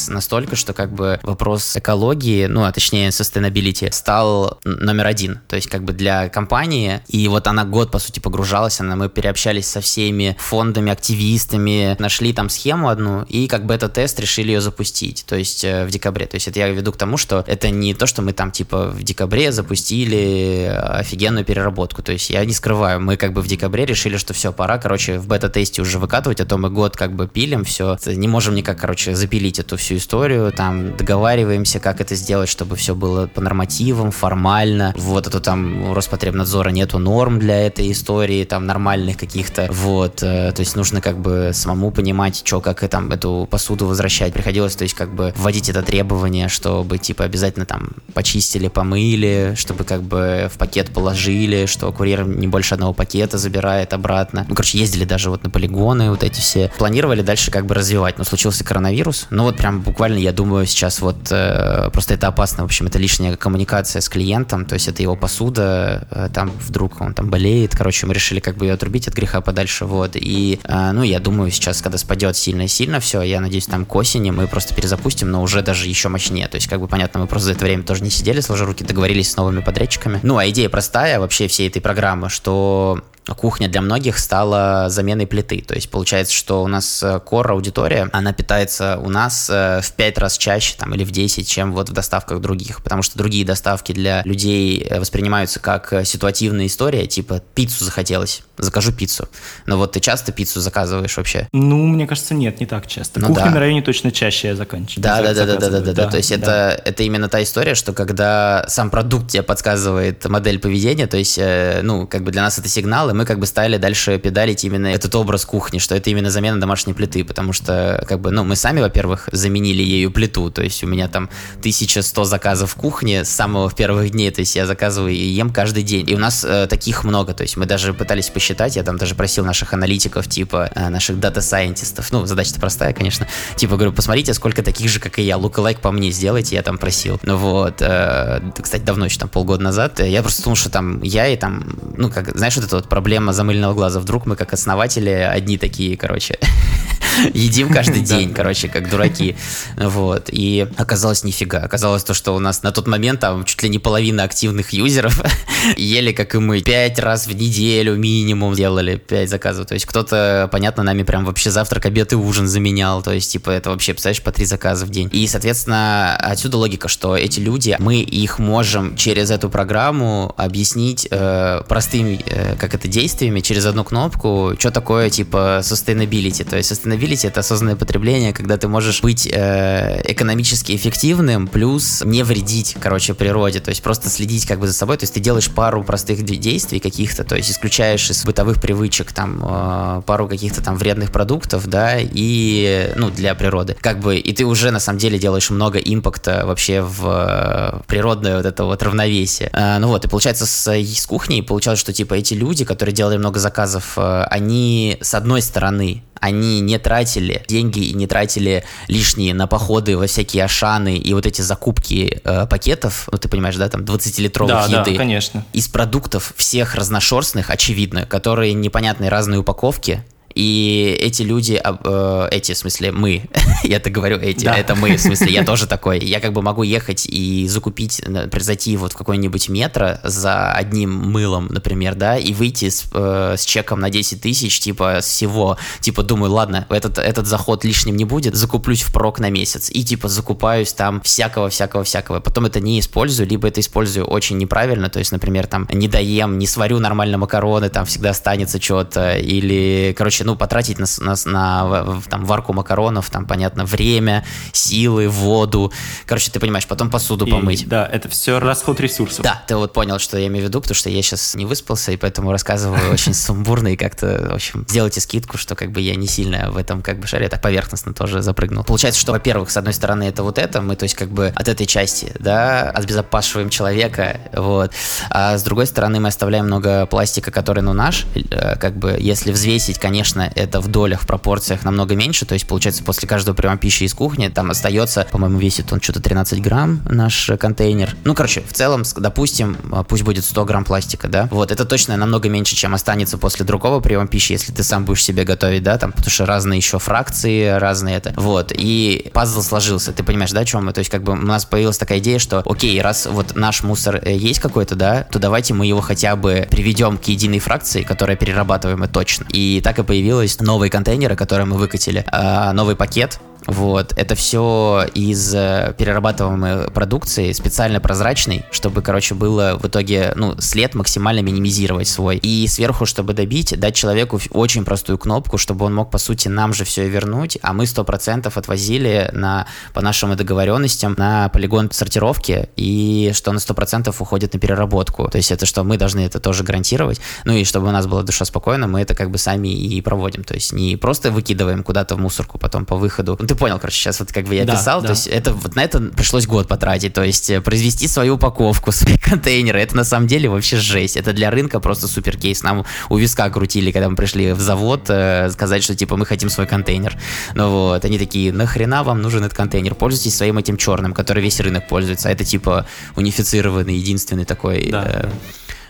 Speaker 2: настолько, что как бы вопрос экологии, ну, а точнее sustainability, стал номер один. То есть, как бы для компании, и вот она год, по сути, погружалась, она, мы переобщались со всеми фондами, активистами, нашли там схему одну, и как бы этот тест решили ее запустить, то есть э, в декабре. То есть это я веду к тому, что это не то, что мы там типа в декабре запустили офигенную переработку. То есть я не скрываю, мы как бы в декабре решили, что все, пора, короче, в бета-тесте уже выкатывать, а то мы год как бы пилим все, не можем никак, короче, запилить эту всю историю, там договариваемся, как это сделать, чтобы все было по нормативам, формально. Вот, это там у Роспотребнадзора нету норм для этой истории, там нормальных каких-то, вот, э, то есть нужно как бы самому понимать, что, как и там эту посуду возвращать. Приходилось, то есть как бы вводить это требование, чтобы типа обязательно там почистили, помыли, чтобы как бы в пакет положили, что курьер не больше одного пакета забирает обратно. Ну, короче, ездили даже вот на полигоны, вот эти все. Планировали дальше как бы развивать, но случился коронавирус. Ну вот прям буквально, я думаю, сейчас вот э, просто это опасно, в общем, это лишняя коммуникация с клиентом, то есть это его посуда, э, там вдруг он там болеет, короче, мы решили как бы ее отрубить от греха подальше, вот, и, э, ну, я думаю, сейчас, когда спадет сильно-сильно все, я надеюсь, там к осени мы просто перезапустим, но уже даже еще мощнее, то есть, как бы, понятно, мы просто за это время тоже не сидели, сложа руки, договорились с новыми подрядчиками. Ну, а идея простая вообще всей этой программы, что кухня для многих стала заменой плиты. То есть получается, что у нас э, аудитория, она питается у нас э, в 5 раз чаще там, или в 10, чем вот в доставках других. Потому что другие доставки для людей э, воспринимаются как ситуативная история, типа пиццу захотелось, закажу пиццу. Но вот ты часто пиццу заказываешь вообще?
Speaker 1: Ну, мне кажется, нет, не так часто. Ну, Кухня да. на районе точно чаще я заканчиваю.
Speaker 2: Да, да, да, да, да, да, да. То есть да. Это, это именно та история, что когда сам продукт тебе подсказывает модель поведения, то есть, ну, как бы для нас это сигнал, и мы как бы стали дальше педалить именно этот образ кухни, что это именно замена домашней плиты, потому что, как бы, ну, мы сами, во-первых, заменили ею плиту, то есть у меня там 1100 заказов в кухне с самого первых дней, то есть я заказываю и ем каждый день. И у нас э, таких много, то есть мы даже пытались посчитать, я там даже просил наших аналитиков, типа, э, наших data scientist ов, ну, задача-то простая, конечно, типа, говорю, посмотрите, сколько таких же, как и я, look-alike по мне сделайте, я там просил. Ну вот, э, кстати, давно еще, там, полгода назад, я просто думал, что там я и там, ну, как, знаешь, вот эта вот проблема замыленного глаза. Вдруг мы как основатели одни такие, короче, [laughs] едим каждый [laughs] день, короче, как дураки. Вот. И оказалось нифига. Оказалось то, что у нас на тот момент там чуть ли не половина активных юзеров [laughs] ели, как и мы, пять раз в неделю минимум делали пять заказов. То есть кто-то, понятно, нами прям вообще завтрак, обед и ужин заменял. То есть, типа, это вообще, представляешь, по три заказа в день. И, соответственно, отсюда логика, что эти люди, мы их можем через эту программу объяснить э, простыми, э, как это, действиями через одну кнопку, что такое, типа, sustainability. То есть sustainability — это осознанное потребление, когда ты можешь быть э, экономически эффективным, плюс не вредить, короче, природе. То есть просто следить как бы за собой. То есть ты делаешь пару простых действий каких-то, то есть исключаешь из бытовых привычек там э, пару каких-то там вредных продуктов, да, и, ну, для природы. Как бы, и ты уже на самом деле делаешь много импакта вообще в, в природное вот это вот равновесие. Э, ну вот, и получается с, с кухней получалось, что типа эти люди, которые делали много заказов, э, они, с одной стороны, они не тратили деньги и не тратили лишние на походы во всякие ашаны и вот эти закупки э, пакетов, ну ты понимаешь, да, там 20-литровых да, еды.
Speaker 1: Да, конечно.
Speaker 2: Из продуктов всех разношерстных, очевидно, которые непонятные разные упаковки, и эти люди, э, эти, в смысле, мы, [laughs] я это говорю, эти, да. это мы, в смысле, я [laughs] тоже такой. Я как бы могу ехать и закупить, зайти вот в какой-нибудь метро за одним мылом, например, да, и выйти с, э, с чеком на 10 тысяч, типа, всего. Типа, думаю, ладно, этот, этот заход лишним не будет, закуплюсь в прок на месяц. И, типа, закупаюсь там всякого-всякого-всякого. Потом это не использую, либо это использую очень неправильно, то есть, например, там, не доем, не сварю нормально макароны, там всегда останется что-то, или, короче, короче, ну, потратить на, на, на там, варку макаронов, там, понятно, время, силы, воду. Короче, ты понимаешь, потом посуду и, помыть.
Speaker 1: Да, это все расход ресурсов.
Speaker 2: Да, ты вот понял, что я имею в виду, потому что я сейчас не выспался, и поэтому рассказываю [laughs] очень сумбурно, и как-то, в общем, сделайте скидку, что как бы я не сильно в этом как бы шаре, так поверхностно тоже запрыгнул. Получается, что, во-первых, с одной стороны, это вот это, мы, то есть, как бы от этой части, да, обезопасиваем человека, вот, а с другой стороны, мы оставляем много пластика, который, ну, наш, э, как бы, если взвесить, конечно, конечно, это в долях, в пропорциях намного меньше, то есть, получается, после каждого приема пищи из кухни там остается, по-моему, весит он что-то 13 грамм, наш контейнер. Ну, короче, в целом, допустим, а, пусть будет 100 грамм пластика, да, вот, это точно намного меньше, чем останется после другого приема пищи, если ты сам будешь себе готовить, да, там, потому что разные еще фракции, разные это, вот, и пазл сложился, ты понимаешь, да, о чем мы, то есть, как бы у нас появилась такая идея, что, окей, раз вот наш мусор э, есть какой-то, да, то давайте мы его хотя бы приведем к единой фракции, которая перерабатываемая точно. И так и появилась новые контейнеры, которые мы выкатили, а, новый пакет, вот, это все из э, перерабатываемой продукции, специально прозрачный, чтобы, короче, было в итоге, ну, след максимально минимизировать свой. И сверху, чтобы добить, дать человеку очень простую кнопку, чтобы он мог, по сути, нам же все вернуть, а мы 100% отвозили на, по нашим договоренностям на полигон сортировки, и что на 100% уходит на переработку. То есть это что мы должны это тоже гарантировать. Ну и чтобы у нас была душа спокойна, мы это как бы сами и проводим. То есть не просто выкидываем куда-то в мусорку потом по выходу, ты понял, короче, сейчас вот как бы я да, писал, да. то есть это вот на это пришлось год потратить, то есть э, произвести свою упаковку, [laughs] свои контейнеры, это на самом деле вообще жесть, это для рынка просто супер кейс, нам у виска крутили, когда мы пришли в завод, э, сказать, что типа мы хотим свой контейнер, ну вот, они такие, нахрена вам нужен этот контейнер, пользуйтесь своим этим черным, который весь рынок пользуется, а это типа унифицированный, единственный такой... Да, э,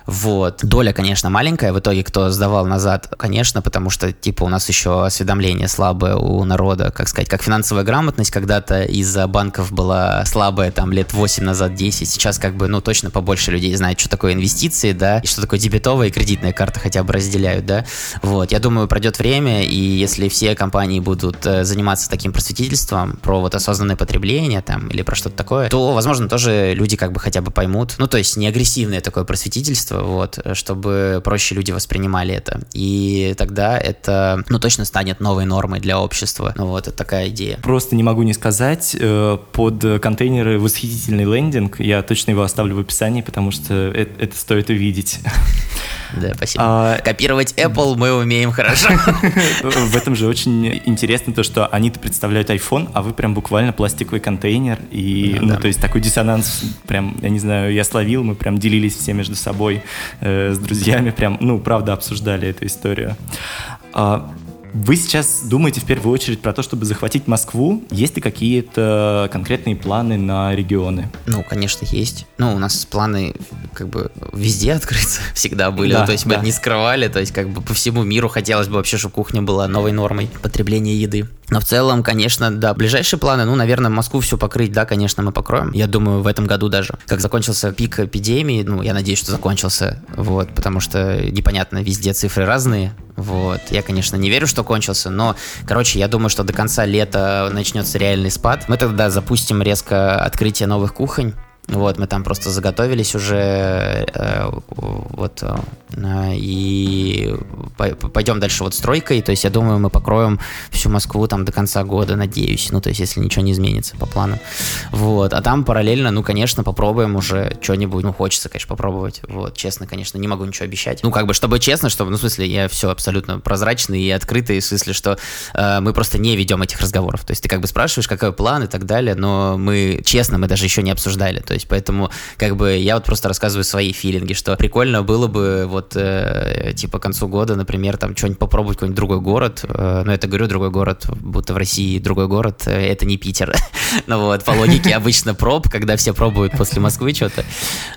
Speaker 2: вот. Доля, конечно, маленькая. В итоге, кто сдавал назад, конечно, потому что, типа, у нас еще осведомление слабое у народа, как сказать, как финансовая грамотность когда-то из-за банков была слабая, там, лет 8 назад, 10. Сейчас, как бы, ну, точно побольше людей знает, что такое инвестиции, да, и что такое дебетовая и кредитная карта хотя бы разделяют, да. Вот. Я думаю, пройдет время, и если все компании будут э, заниматься таким просветительством про вот осознанное потребление, там, или про что-то такое, то, возможно, тоже люди как бы хотя бы поймут. Ну, то есть не агрессивное такое просветительство, вот, чтобы проще люди воспринимали это. И тогда это, ну, точно станет новой нормой для общества. Ну, вот, это такая идея.
Speaker 1: Просто не могу не сказать, э, под контейнеры восхитительный лендинг, я точно его оставлю в описании, потому что это, это стоит увидеть.
Speaker 2: Да, спасибо. А... Копировать Apple мы умеем хорошо. [laughs]
Speaker 1: В этом же очень интересно то, что они-то представляют iPhone, а вы прям буквально пластиковый контейнер. И, ну, то есть такой диссонанс, прям, я не знаю, я словил, мы прям делились все между собой э, с друзьями, прям, ну, правда, обсуждали эту историю. А, вы сейчас думаете в первую очередь про то, чтобы захватить Москву. Есть ли какие-то конкретные планы на регионы?
Speaker 2: Ну, конечно, есть. Ну, у нас планы как бы везде открыться [laughs] всегда были. Да, ну, то есть да. мы это не скрывали. То есть как бы по всему миру хотелось бы вообще, чтобы кухня была новой нормой потребления еды. Но в целом, конечно, да, ближайшие планы, ну, наверное, Москву все покрыть, да, конечно, мы покроем. Я думаю, в этом году даже. Как закончился пик эпидемии, ну, я надеюсь, что закончился, вот, потому что непонятно, везде цифры разные, вот. Я, конечно, не верю, что кончился, но, короче, я думаю, что до конца лета начнется реальный спад. Мы тогда запустим резко открытие новых кухонь. Вот, мы там просто заготовились уже, э, вот, э, и пойдем дальше вот стройкой, то есть я думаю, мы покроем всю Москву там до конца года, надеюсь, ну, то есть если ничего не изменится по плану, вот, а там параллельно, ну, конечно, попробуем уже что-нибудь, ну, хочется, конечно, попробовать, вот, честно, конечно, не могу ничего обещать, ну, как бы, чтобы честно, чтобы, ну, в смысле, я все абсолютно прозрачный и открытый, в смысле, что э, мы просто не ведем этих разговоров, то есть ты как бы спрашиваешь, какой план и так далее, но мы, честно, мы даже еще не обсуждали, то есть поэтому как бы я вот просто рассказываю свои филинги, что прикольно было бы вот э, типа к концу года, например, там что-нибудь попробовать какой-нибудь другой город, э, ну это говорю другой город, будто в России другой город, э, это не Питер, [laughs] ну вот по логике обычно проб, когда все пробуют после Москвы что-то,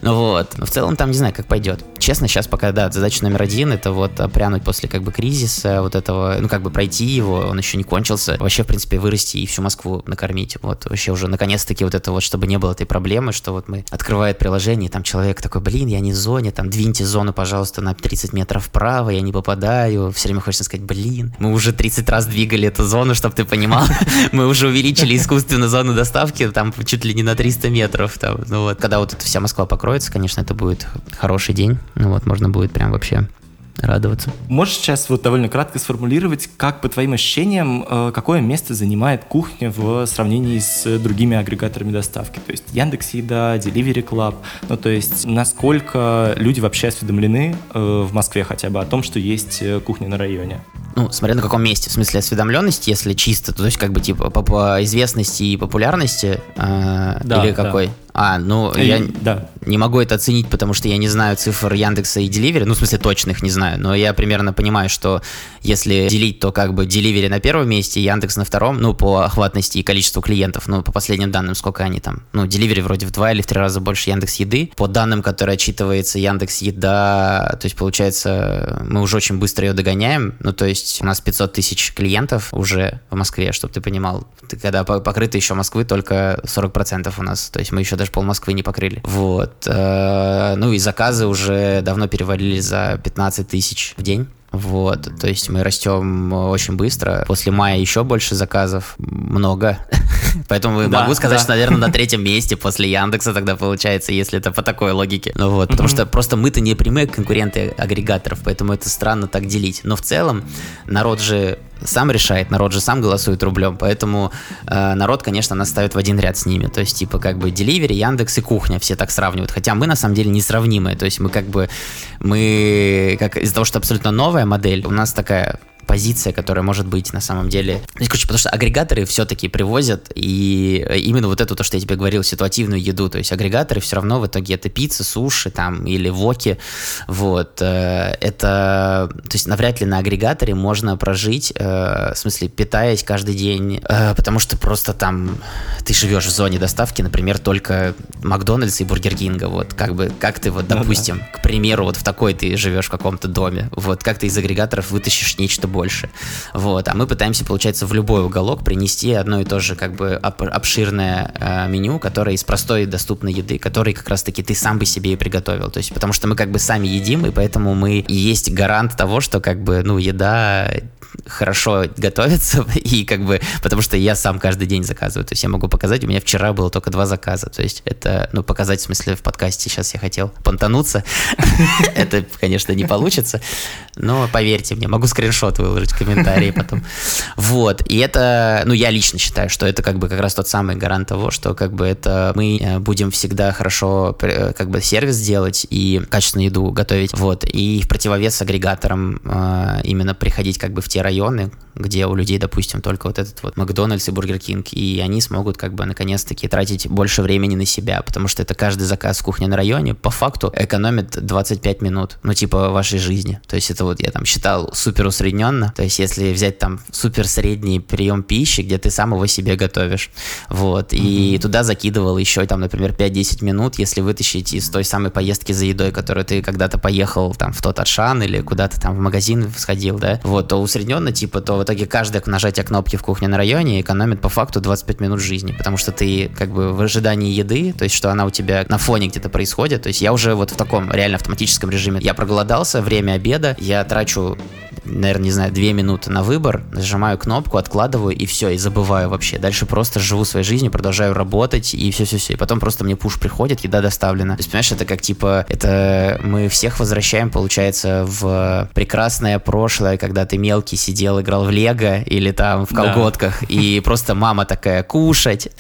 Speaker 2: ну вот, но в целом там не знаю, как пойдет. Честно, сейчас пока, да, задача номер один, это вот прянуть после как бы кризиса, вот этого, ну как бы пройти его, он еще не кончился, вообще, в принципе, вырасти и всю Москву накормить, вот вообще уже наконец-таки вот это вот, чтобы не было этой проблемы, что вот мы открывает приложение, там человек такой, блин, я не в зоне, там, двиньте зону, пожалуйста, на 30 метров вправо, я не попадаю. Все время хочется сказать, блин, мы уже 30 раз двигали эту зону, чтобы ты понимал. [laughs] Мы уже увеличили искусственно зону доставки, там, чуть ли не на 300 метров. Там. Ну вот, когда вот эта вся Москва покроется, конечно, это будет хороший день. Ну вот, можно будет прям вообще радоваться.
Speaker 1: Можешь сейчас вот довольно кратко сформулировать, как по твоим ощущениям, э, какое место занимает кухня в сравнении с другими агрегаторами доставки? То есть Яндекс Еда, Delivery Club, ну то есть насколько люди вообще осведомлены э, в Москве хотя бы о том, что есть э, кухня на районе?
Speaker 2: Ну, смотря на каком месте, в смысле осведомленности, если чисто, то есть как бы типа по, по известности и популярности, э, да, или какой? Да. А, ну,
Speaker 1: Э,
Speaker 2: я
Speaker 1: да.
Speaker 2: не могу это оценить, потому что я не знаю цифр Яндекса и Delivery, ну, в смысле, точных не знаю, но я примерно понимаю, что если делить, то как бы Delivery на первом месте, Яндекс на втором, ну, по охватности и количеству клиентов, ну, по последним данным, сколько они там, ну, Delivery вроде в два или в три раза больше Яндекс Еды, по данным, которые отчитывается Яндекс Еда, то есть, получается, мы уже очень быстро ее догоняем, ну, то есть, у нас 500 тысяч клиентов уже в Москве, чтобы ты понимал, ты, когда покрыто еще Москвы, только 40% у нас, то есть, мы еще даже пол Москвы не покрыли. Вот. Э, ну и заказы уже давно перевалили за 15 тысяч в день. Вот, то есть мы растем очень быстро. После мая еще больше заказов, много. [laughs] Поэтому да, могу сказать, да. что, наверное, на третьем месте после Яндекса тогда получается, если это по такой логике. Ну вот, потому что просто мы-то не прямые конкуренты агрегаторов, поэтому это странно так делить. Но в целом народ же сам решает, народ же сам голосует рублем, поэтому э, народ, конечно, нас ставит в один ряд с ними. То есть, типа, как бы Delivery, Яндекс и Кухня все так сравнивают. Хотя мы, на самом деле, несравнимые. То есть, мы как бы, мы, как из-за того, что абсолютно новая модель, у нас такая позиция, которая может быть на самом деле... Ну, короче, потому что агрегаторы все-таки привозят и именно вот эту, то, что я тебе говорил, ситуативную еду, то есть агрегаторы все равно в итоге это пицца, суши там или воки, вот, э, это... То есть навряд ли на агрегаторе можно прожить, э, в смысле, питаясь каждый день, э, потому что просто там ты живешь в зоне доставки, например, только Макдональдса и Бургер Кинга, вот, как бы, как ты вот, допустим, ну, да. к примеру, вот в такой ты живешь в каком-то доме, вот, как ты из агрегаторов вытащишь нечто больше. Вот, а мы пытаемся, получается, в любой уголок принести одно и то же как бы обширное э, меню, которое из простой и доступной еды, который как раз-таки ты сам бы себе и приготовил. То есть, потому что мы как бы сами едим, и поэтому мы и есть гарант того, что как бы, ну, еда хорошо готовится, [laughs] и как бы, потому что я сам каждый день заказываю, то есть я могу показать, у меня вчера было только два заказа, то есть это, ну, показать в смысле в подкасте, сейчас я хотел понтануться, [laughs] это, конечно, не получится, но поверьте мне, могу скриншот выложить в комментарии потом. Вот, и это, ну, я лично считаю, что это как бы как раз тот самый гарант того, что как бы это мы э, будем всегда хорошо э, как бы сервис делать и качественную еду готовить, вот, и в противовес агрегаторам э, именно приходить как бы в те районы, где у людей, допустим, только вот этот вот Макдональдс и Бургер Кинг, и они смогут как бы наконец-таки тратить больше времени на себя, потому что это каждый заказ в кухне на районе по факту экономит 25 минут, ну типа вашей жизни. То есть это вот я там считал супер усредненно, то есть если взять там супер средний прием пищи, где ты сам его себе готовишь, вот, и mm-hmm. туда закидывал еще там, например, 5-10 минут, если вытащить из той самой поездки за едой, которую ты когда-то поехал там в тот Ашан или куда-то там в магазин сходил, да, вот, то усредненно, типа, то в итоге каждое нажатие кнопки в кухне на районе экономит по факту 25 минут жизни, потому что ты как бы в ожидании еды, то есть что она у тебя на фоне где-то происходит, то есть я уже вот в таком реально автоматическом режиме, я проголодался, время обеда, я трачу наверное, не знаю, две минуты на выбор, нажимаю кнопку, откладываю и все, и забываю вообще. Дальше просто живу своей жизнью, продолжаю работать и все-все-все. И потом просто мне пуш приходит, еда доставлена. То есть, понимаешь, это как типа, это мы всех возвращаем, получается, в прекрасное прошлое, когда ты мелкий сидел, играл в Лего или там в колготках, да. и [laughs] просто мама такая, кушать. [laughs]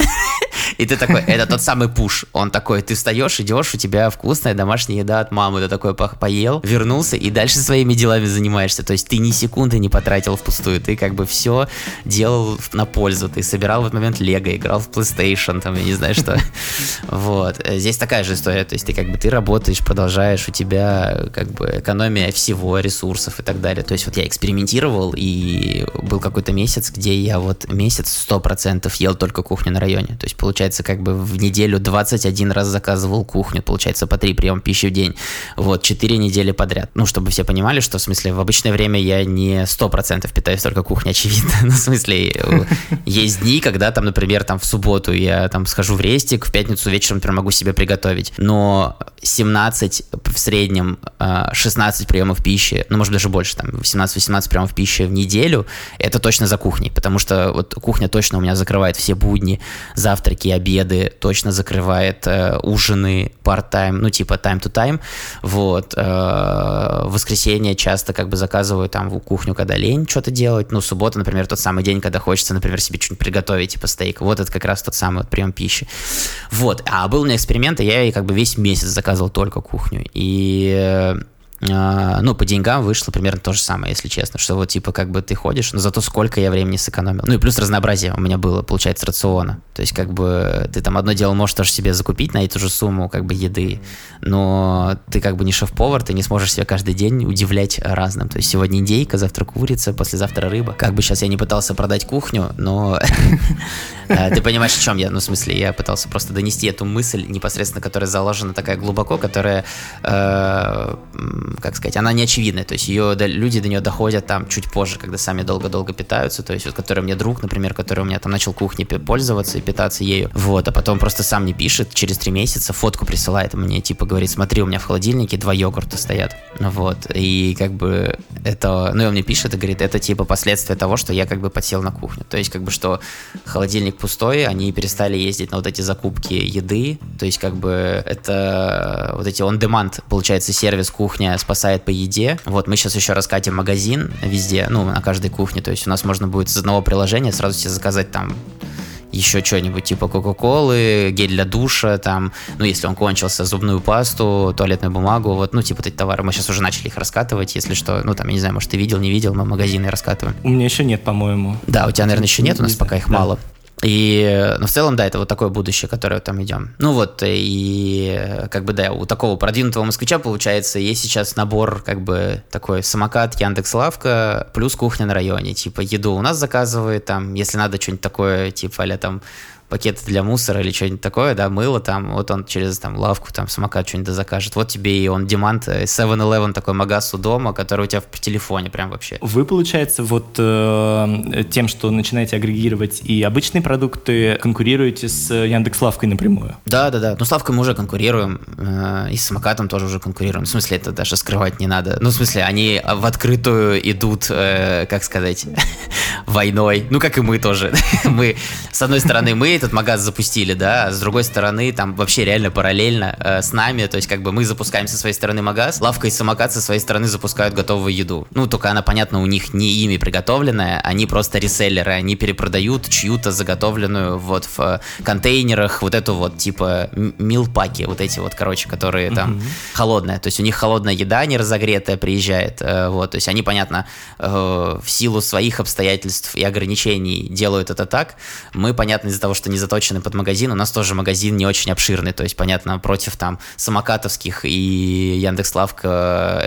Speaker 2: И ты такой, это тот самый пуш. Он такой, ты встаешь, идешь, у тебя вкусная домашняя еда от мамы, ты такой поел, вернулся и дальше своими делами занимаешься. То есть ты ни секунды не потратил впустую, ты как бы все делал на пользу. Ты собирал в этот момент Лего, играл в PlayStation, там, я не знаю что. [laughs] Вот. Здесь такая же история, то есть ты как бы ты работаешь, продолжаешь, у тебя как бы экономия всего, ресурсов и так далее. То есть вот я экспериментировал, и был какой-то месяц, где я вот месяц 100% ел только кухню на районе. То есть получается как бы в неделю 21 раз заказывал кухню, получается по 3 приема пищи в день. Вот, 4 недели подряд. Ну, чтобы все понимали, что в смысле в обычное время я не 100% питаюсь только кухней, очевидно. [laughs] ну, в смысле, есть дни, когда там, например, там в субботу я там схожу в рестик, в пятницу вечером, например, могу себе приготовить. Но 17 в среднем, 16 а, приемов пищи, ну, может даже больше, там 17-18 приемов пищи в неделю, это точно за кухней, потому что вот кухня точно у меня закрывает все будни, завтраки, обеды, точно закрывает э, ужины part-time, ну, типа time-to-time, вот. Э, воскресенье часто как бы заказываю там в кухню, когда лень что-то делать, ну, суббота, например, тот самый день, когда хочется, например, себе что-нибудь приготовить, типа стейк, вот это как раз тот самый вот прием пищи. Вот, а был у меня эксперимент, и я как бы весь месяц заказывал только кухню, и А, ну, по деньгам вышло примерно то же самое, если честно, что вот, типа, как бы ты ходишь, но зато сколько я времени сэкономил. Ну, и плюс разнообразие у меня было, получается, рациона. То есть, как бы, ты там одно дело можешь тоже себе закупить на эту же сумму, как бы, еды, но ты, как бы, не шеф-повар, ты не сможешь себя каждый день удивлять разным. То есть, сегодня индейка, завтра курица, послезавтра рыба. Как бы сейчас я не пытался продать кухню, но э, [laughs] ты понимаешь, о чем я? Ну, в смысле, я пытался просто донести эту мысль непосредственно, которая заложена такая глубоко, которая э, как сказать, она не очевидная, то есть ее люди до нее доходят там чуть позже, когда сами долго-долго питаются, то есть вот который мне друг, например, который у меня там начал кухней пользоваться и питаться ею, вот, а потом просто сам не пишет, через три месяца фотку присылает мне, типа говорит, смотри, у меня в холодильнике два йогурта стоят, вот, и как бы это, ну и он мне пишет и говорит, это типа последствия того, что я как бы подсел на кухню, то есть как бы что холодильник пустой, они перестали ездить на вот эти закупки еды, то есть как бы это вот эти on-demand, получается, сервис кухня спасает по еде. Вот мы сейчас еще раскатим магазин везде, ну, на каждой кухне. То есть у нас можно будет из одного приложения сразу себе заказать там еще что-нибудь типа Кока-Колы, гель для душа, там, ну, если он кончился, зубную пасту, туалетную бумагу, вот, ну, типа эти товары. Мы сейчас уже начали их раскатывать, если что, ну, там, я не знаю, может, ты видел, не видел, мы магазины раскатываем.
Speaker 1: У меня еще нет, по-моему.
Speaker 2: Да, у тебя, наверное, еще нет, у нас пока их да. мало. И, ну, в целом, да, это вот такое будущее, которое там идем. Ну вот, и как бы, да, у такого продвинутого москвича, получается, есть сейчас набор, как бы, такой самокат Яндекс Лавка плюс кухня на районе. Типа, еду у нас заказывает, там, если надо что-нибудь такое, типа, а там, пакеты для мусора или что-нибудь такое, да, мыло там, вот он через там лавку, там, самокат что-нибудь закажет. Вот тебе и он демант 7-Eleven э, такой магаз у дома, который у тебя в телефоне прям вообще.
Speaker 1: Вы, получается, вот э, тем, что начинаете агрегировать и обычные продукты, конкурируете с Яндекс Лавкой напрямую?
Speaker 2: Да, да, да. Ну, с Лавкой мы уже конкурируем, э, и с самокатом тоже уже конкурируем. В смысле, это даже скрывать не надо. Ну, в смысле, они в открытую идут, э, как сказать, [laughs] войной. Ну, как и мы тоже. [laughs] мы, с одной стороны, мы этот магаз запустили, да, а с другой стороны, там вообще реально параллельно э, с нами, то есть как бы мы запускаем со своей стороны магаз, лавка и самокат со своей стороны запускают готовую еду. Ну, только она, понятно, у них не ими приготовленная, они просто реселлеры, они перепродают чью-то заготовленную вот в э, контейнерах, вот эту вот типа милпаки, вот эти вот, короче, которые там mm-hmm. холодная, то есть у них холодная еда не разогретая приезжает, э, вот, то есть они, понятно, э, в силу своих обстоятельств и ограничений делают это так, мы, понятно, из-за того, что не заточены под магазин. У нас тоже магазин не очень обширный, то есть, понятно, против там самокатовских и Яндекс.Лавка э,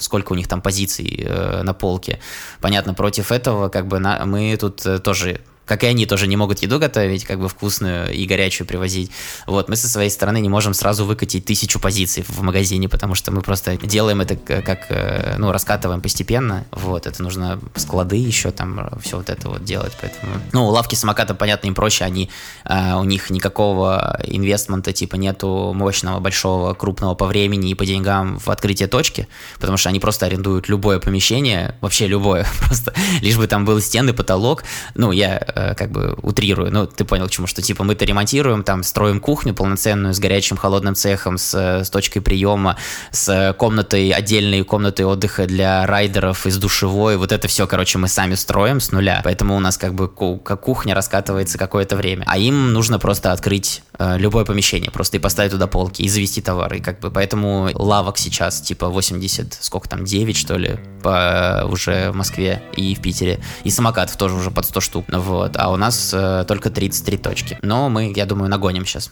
Speaker 2: сколько у них там позиций э, на полке. Понятно, против этого как бы на, мы тут э, тоже как и они тоже не могут еду готовить, как бы вкусную и горячую привозить. Вот, мы со своей стороны не можем сразу выкатить тысячу позиций в магазине, потому что мы просто делаем это как, э, ну, раскатываем постепенно. Вот, это нужно склады еще там, все вот это вот делать, поэтому... Ну, лавки самоката, понятно, им проще, они, э, у них никакого инвестмента, типа, нету мощного, большого, крупного по времени и по деньгам в открытие точки, потому что они просто арендуют любое помещение, вообще любое, [laughs] просто, лишь бы там был стены, потолок. Ну, я э, Э, как бы утрирую, ну, ты понял, к чему, что типа мы-то ремонтируем, там, строим кухню полноценную с горячим холодным цехом, с, с точкой приема, с комнатой, отдельной комнатой отдыха для райдеров, из душевой, вот это все, короче, мы сами строим с нуля, поэтому у нас как бы кухня раскатывается какое-то время, а им нужно просто открыть э, любое помещение, просто и поставить туда полки, и завести товары, как бы. Поэтому лавок сейчас типа 80, сколько там, 9 что ли, по, уже в Москве и в Питере, и самокатов тоже уже под 100 штук, вот, вот, а у нас э, только 33 точки. Но мы, я думаю, нагоним сейчас.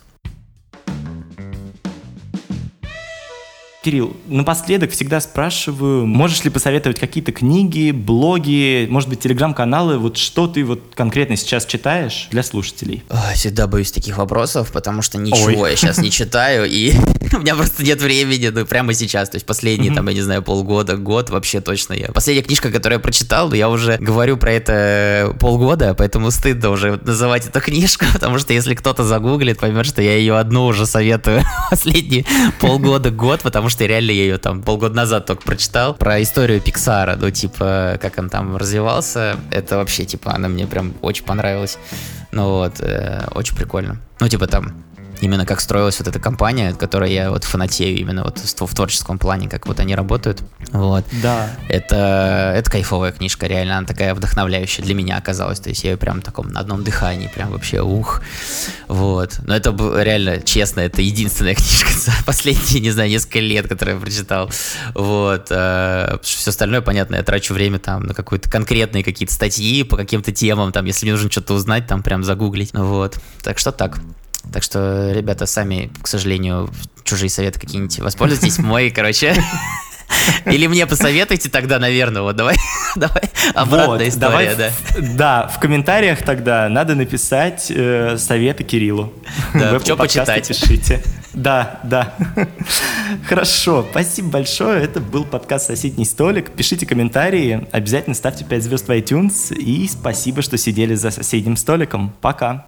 Speaker 1: Кирилл, напоследок всегда спрашиваю, можешь ли посоветовать какие-то книги, блоги, может быть, телеграм-каналы, вот что ты вот конкретно сейчас читаешь для слушателей?
Speaker 2: Всегда боюсь таких вопросов, потому что ничего Ой. я сейчас не [laughs] читаю, и [laughs] у меня просто нет времени, ну, прямо сейчас, то есть последние, там, я не знаю, полгода, год вообще точно я. Последняя книжка, которую я прочитал, я уже говорю про это полгода, поэтому стыдно уже называть эту книжку, [laughs] потому что если кто-то загуглит, поймет, что я ее одну уже советую [laughs] последние полгода, год, потому что реально я ее там полгода назад только прочитал, про историю Пиксара, ну, типа, как он там развивался, это вообще, типа, она мне прям очень понравилась. Ну вот, э, очень прикольно. Ну, типа, там именно как строилась вот эта компания, которой я вот фанатею именно вот в творческом плане, как вот они работают. Вот.
Speaker 1: Да.
Speaker 2: Это, это кайфовая книжка, реально, она такая вдохновляющая для меня оказалась. То есть я ее прям в таком на одном дыхании, прям вообще ух. Вот. Но это реально, честно, это единственная [laughs] книжка за последние, не знаю, несколько лет, которую я прочитал. Вот. Э, Все остальное, понятно, я трачу время там на какие-то конкретные какие-то статьи по каким-то темам, там, если мне нужно что-то узнать, там прям загуглить. Вот. Так что так. Так что, ребята, сами, к сожалению, чужие советы какие-нибудь воспользуйтесь. Мой, короче, или мне посоветуйте тогда, наверное, вот давай, [laughs] давай обратная вот, история,
Speaker 1: давай, да. Да, в комментариях тогда надо написать э, советы Кириллу.
Speaker 2: Да, что почитать.
Speaker 1: Пишите. Да, да. Хорошо, спасибо большое. Это был подкаст «Соседний столик». Пишите комментарии, обязательно ставьте 5 звезд в iTunes. И спасибо, что сидели за соседним столиком. Пока.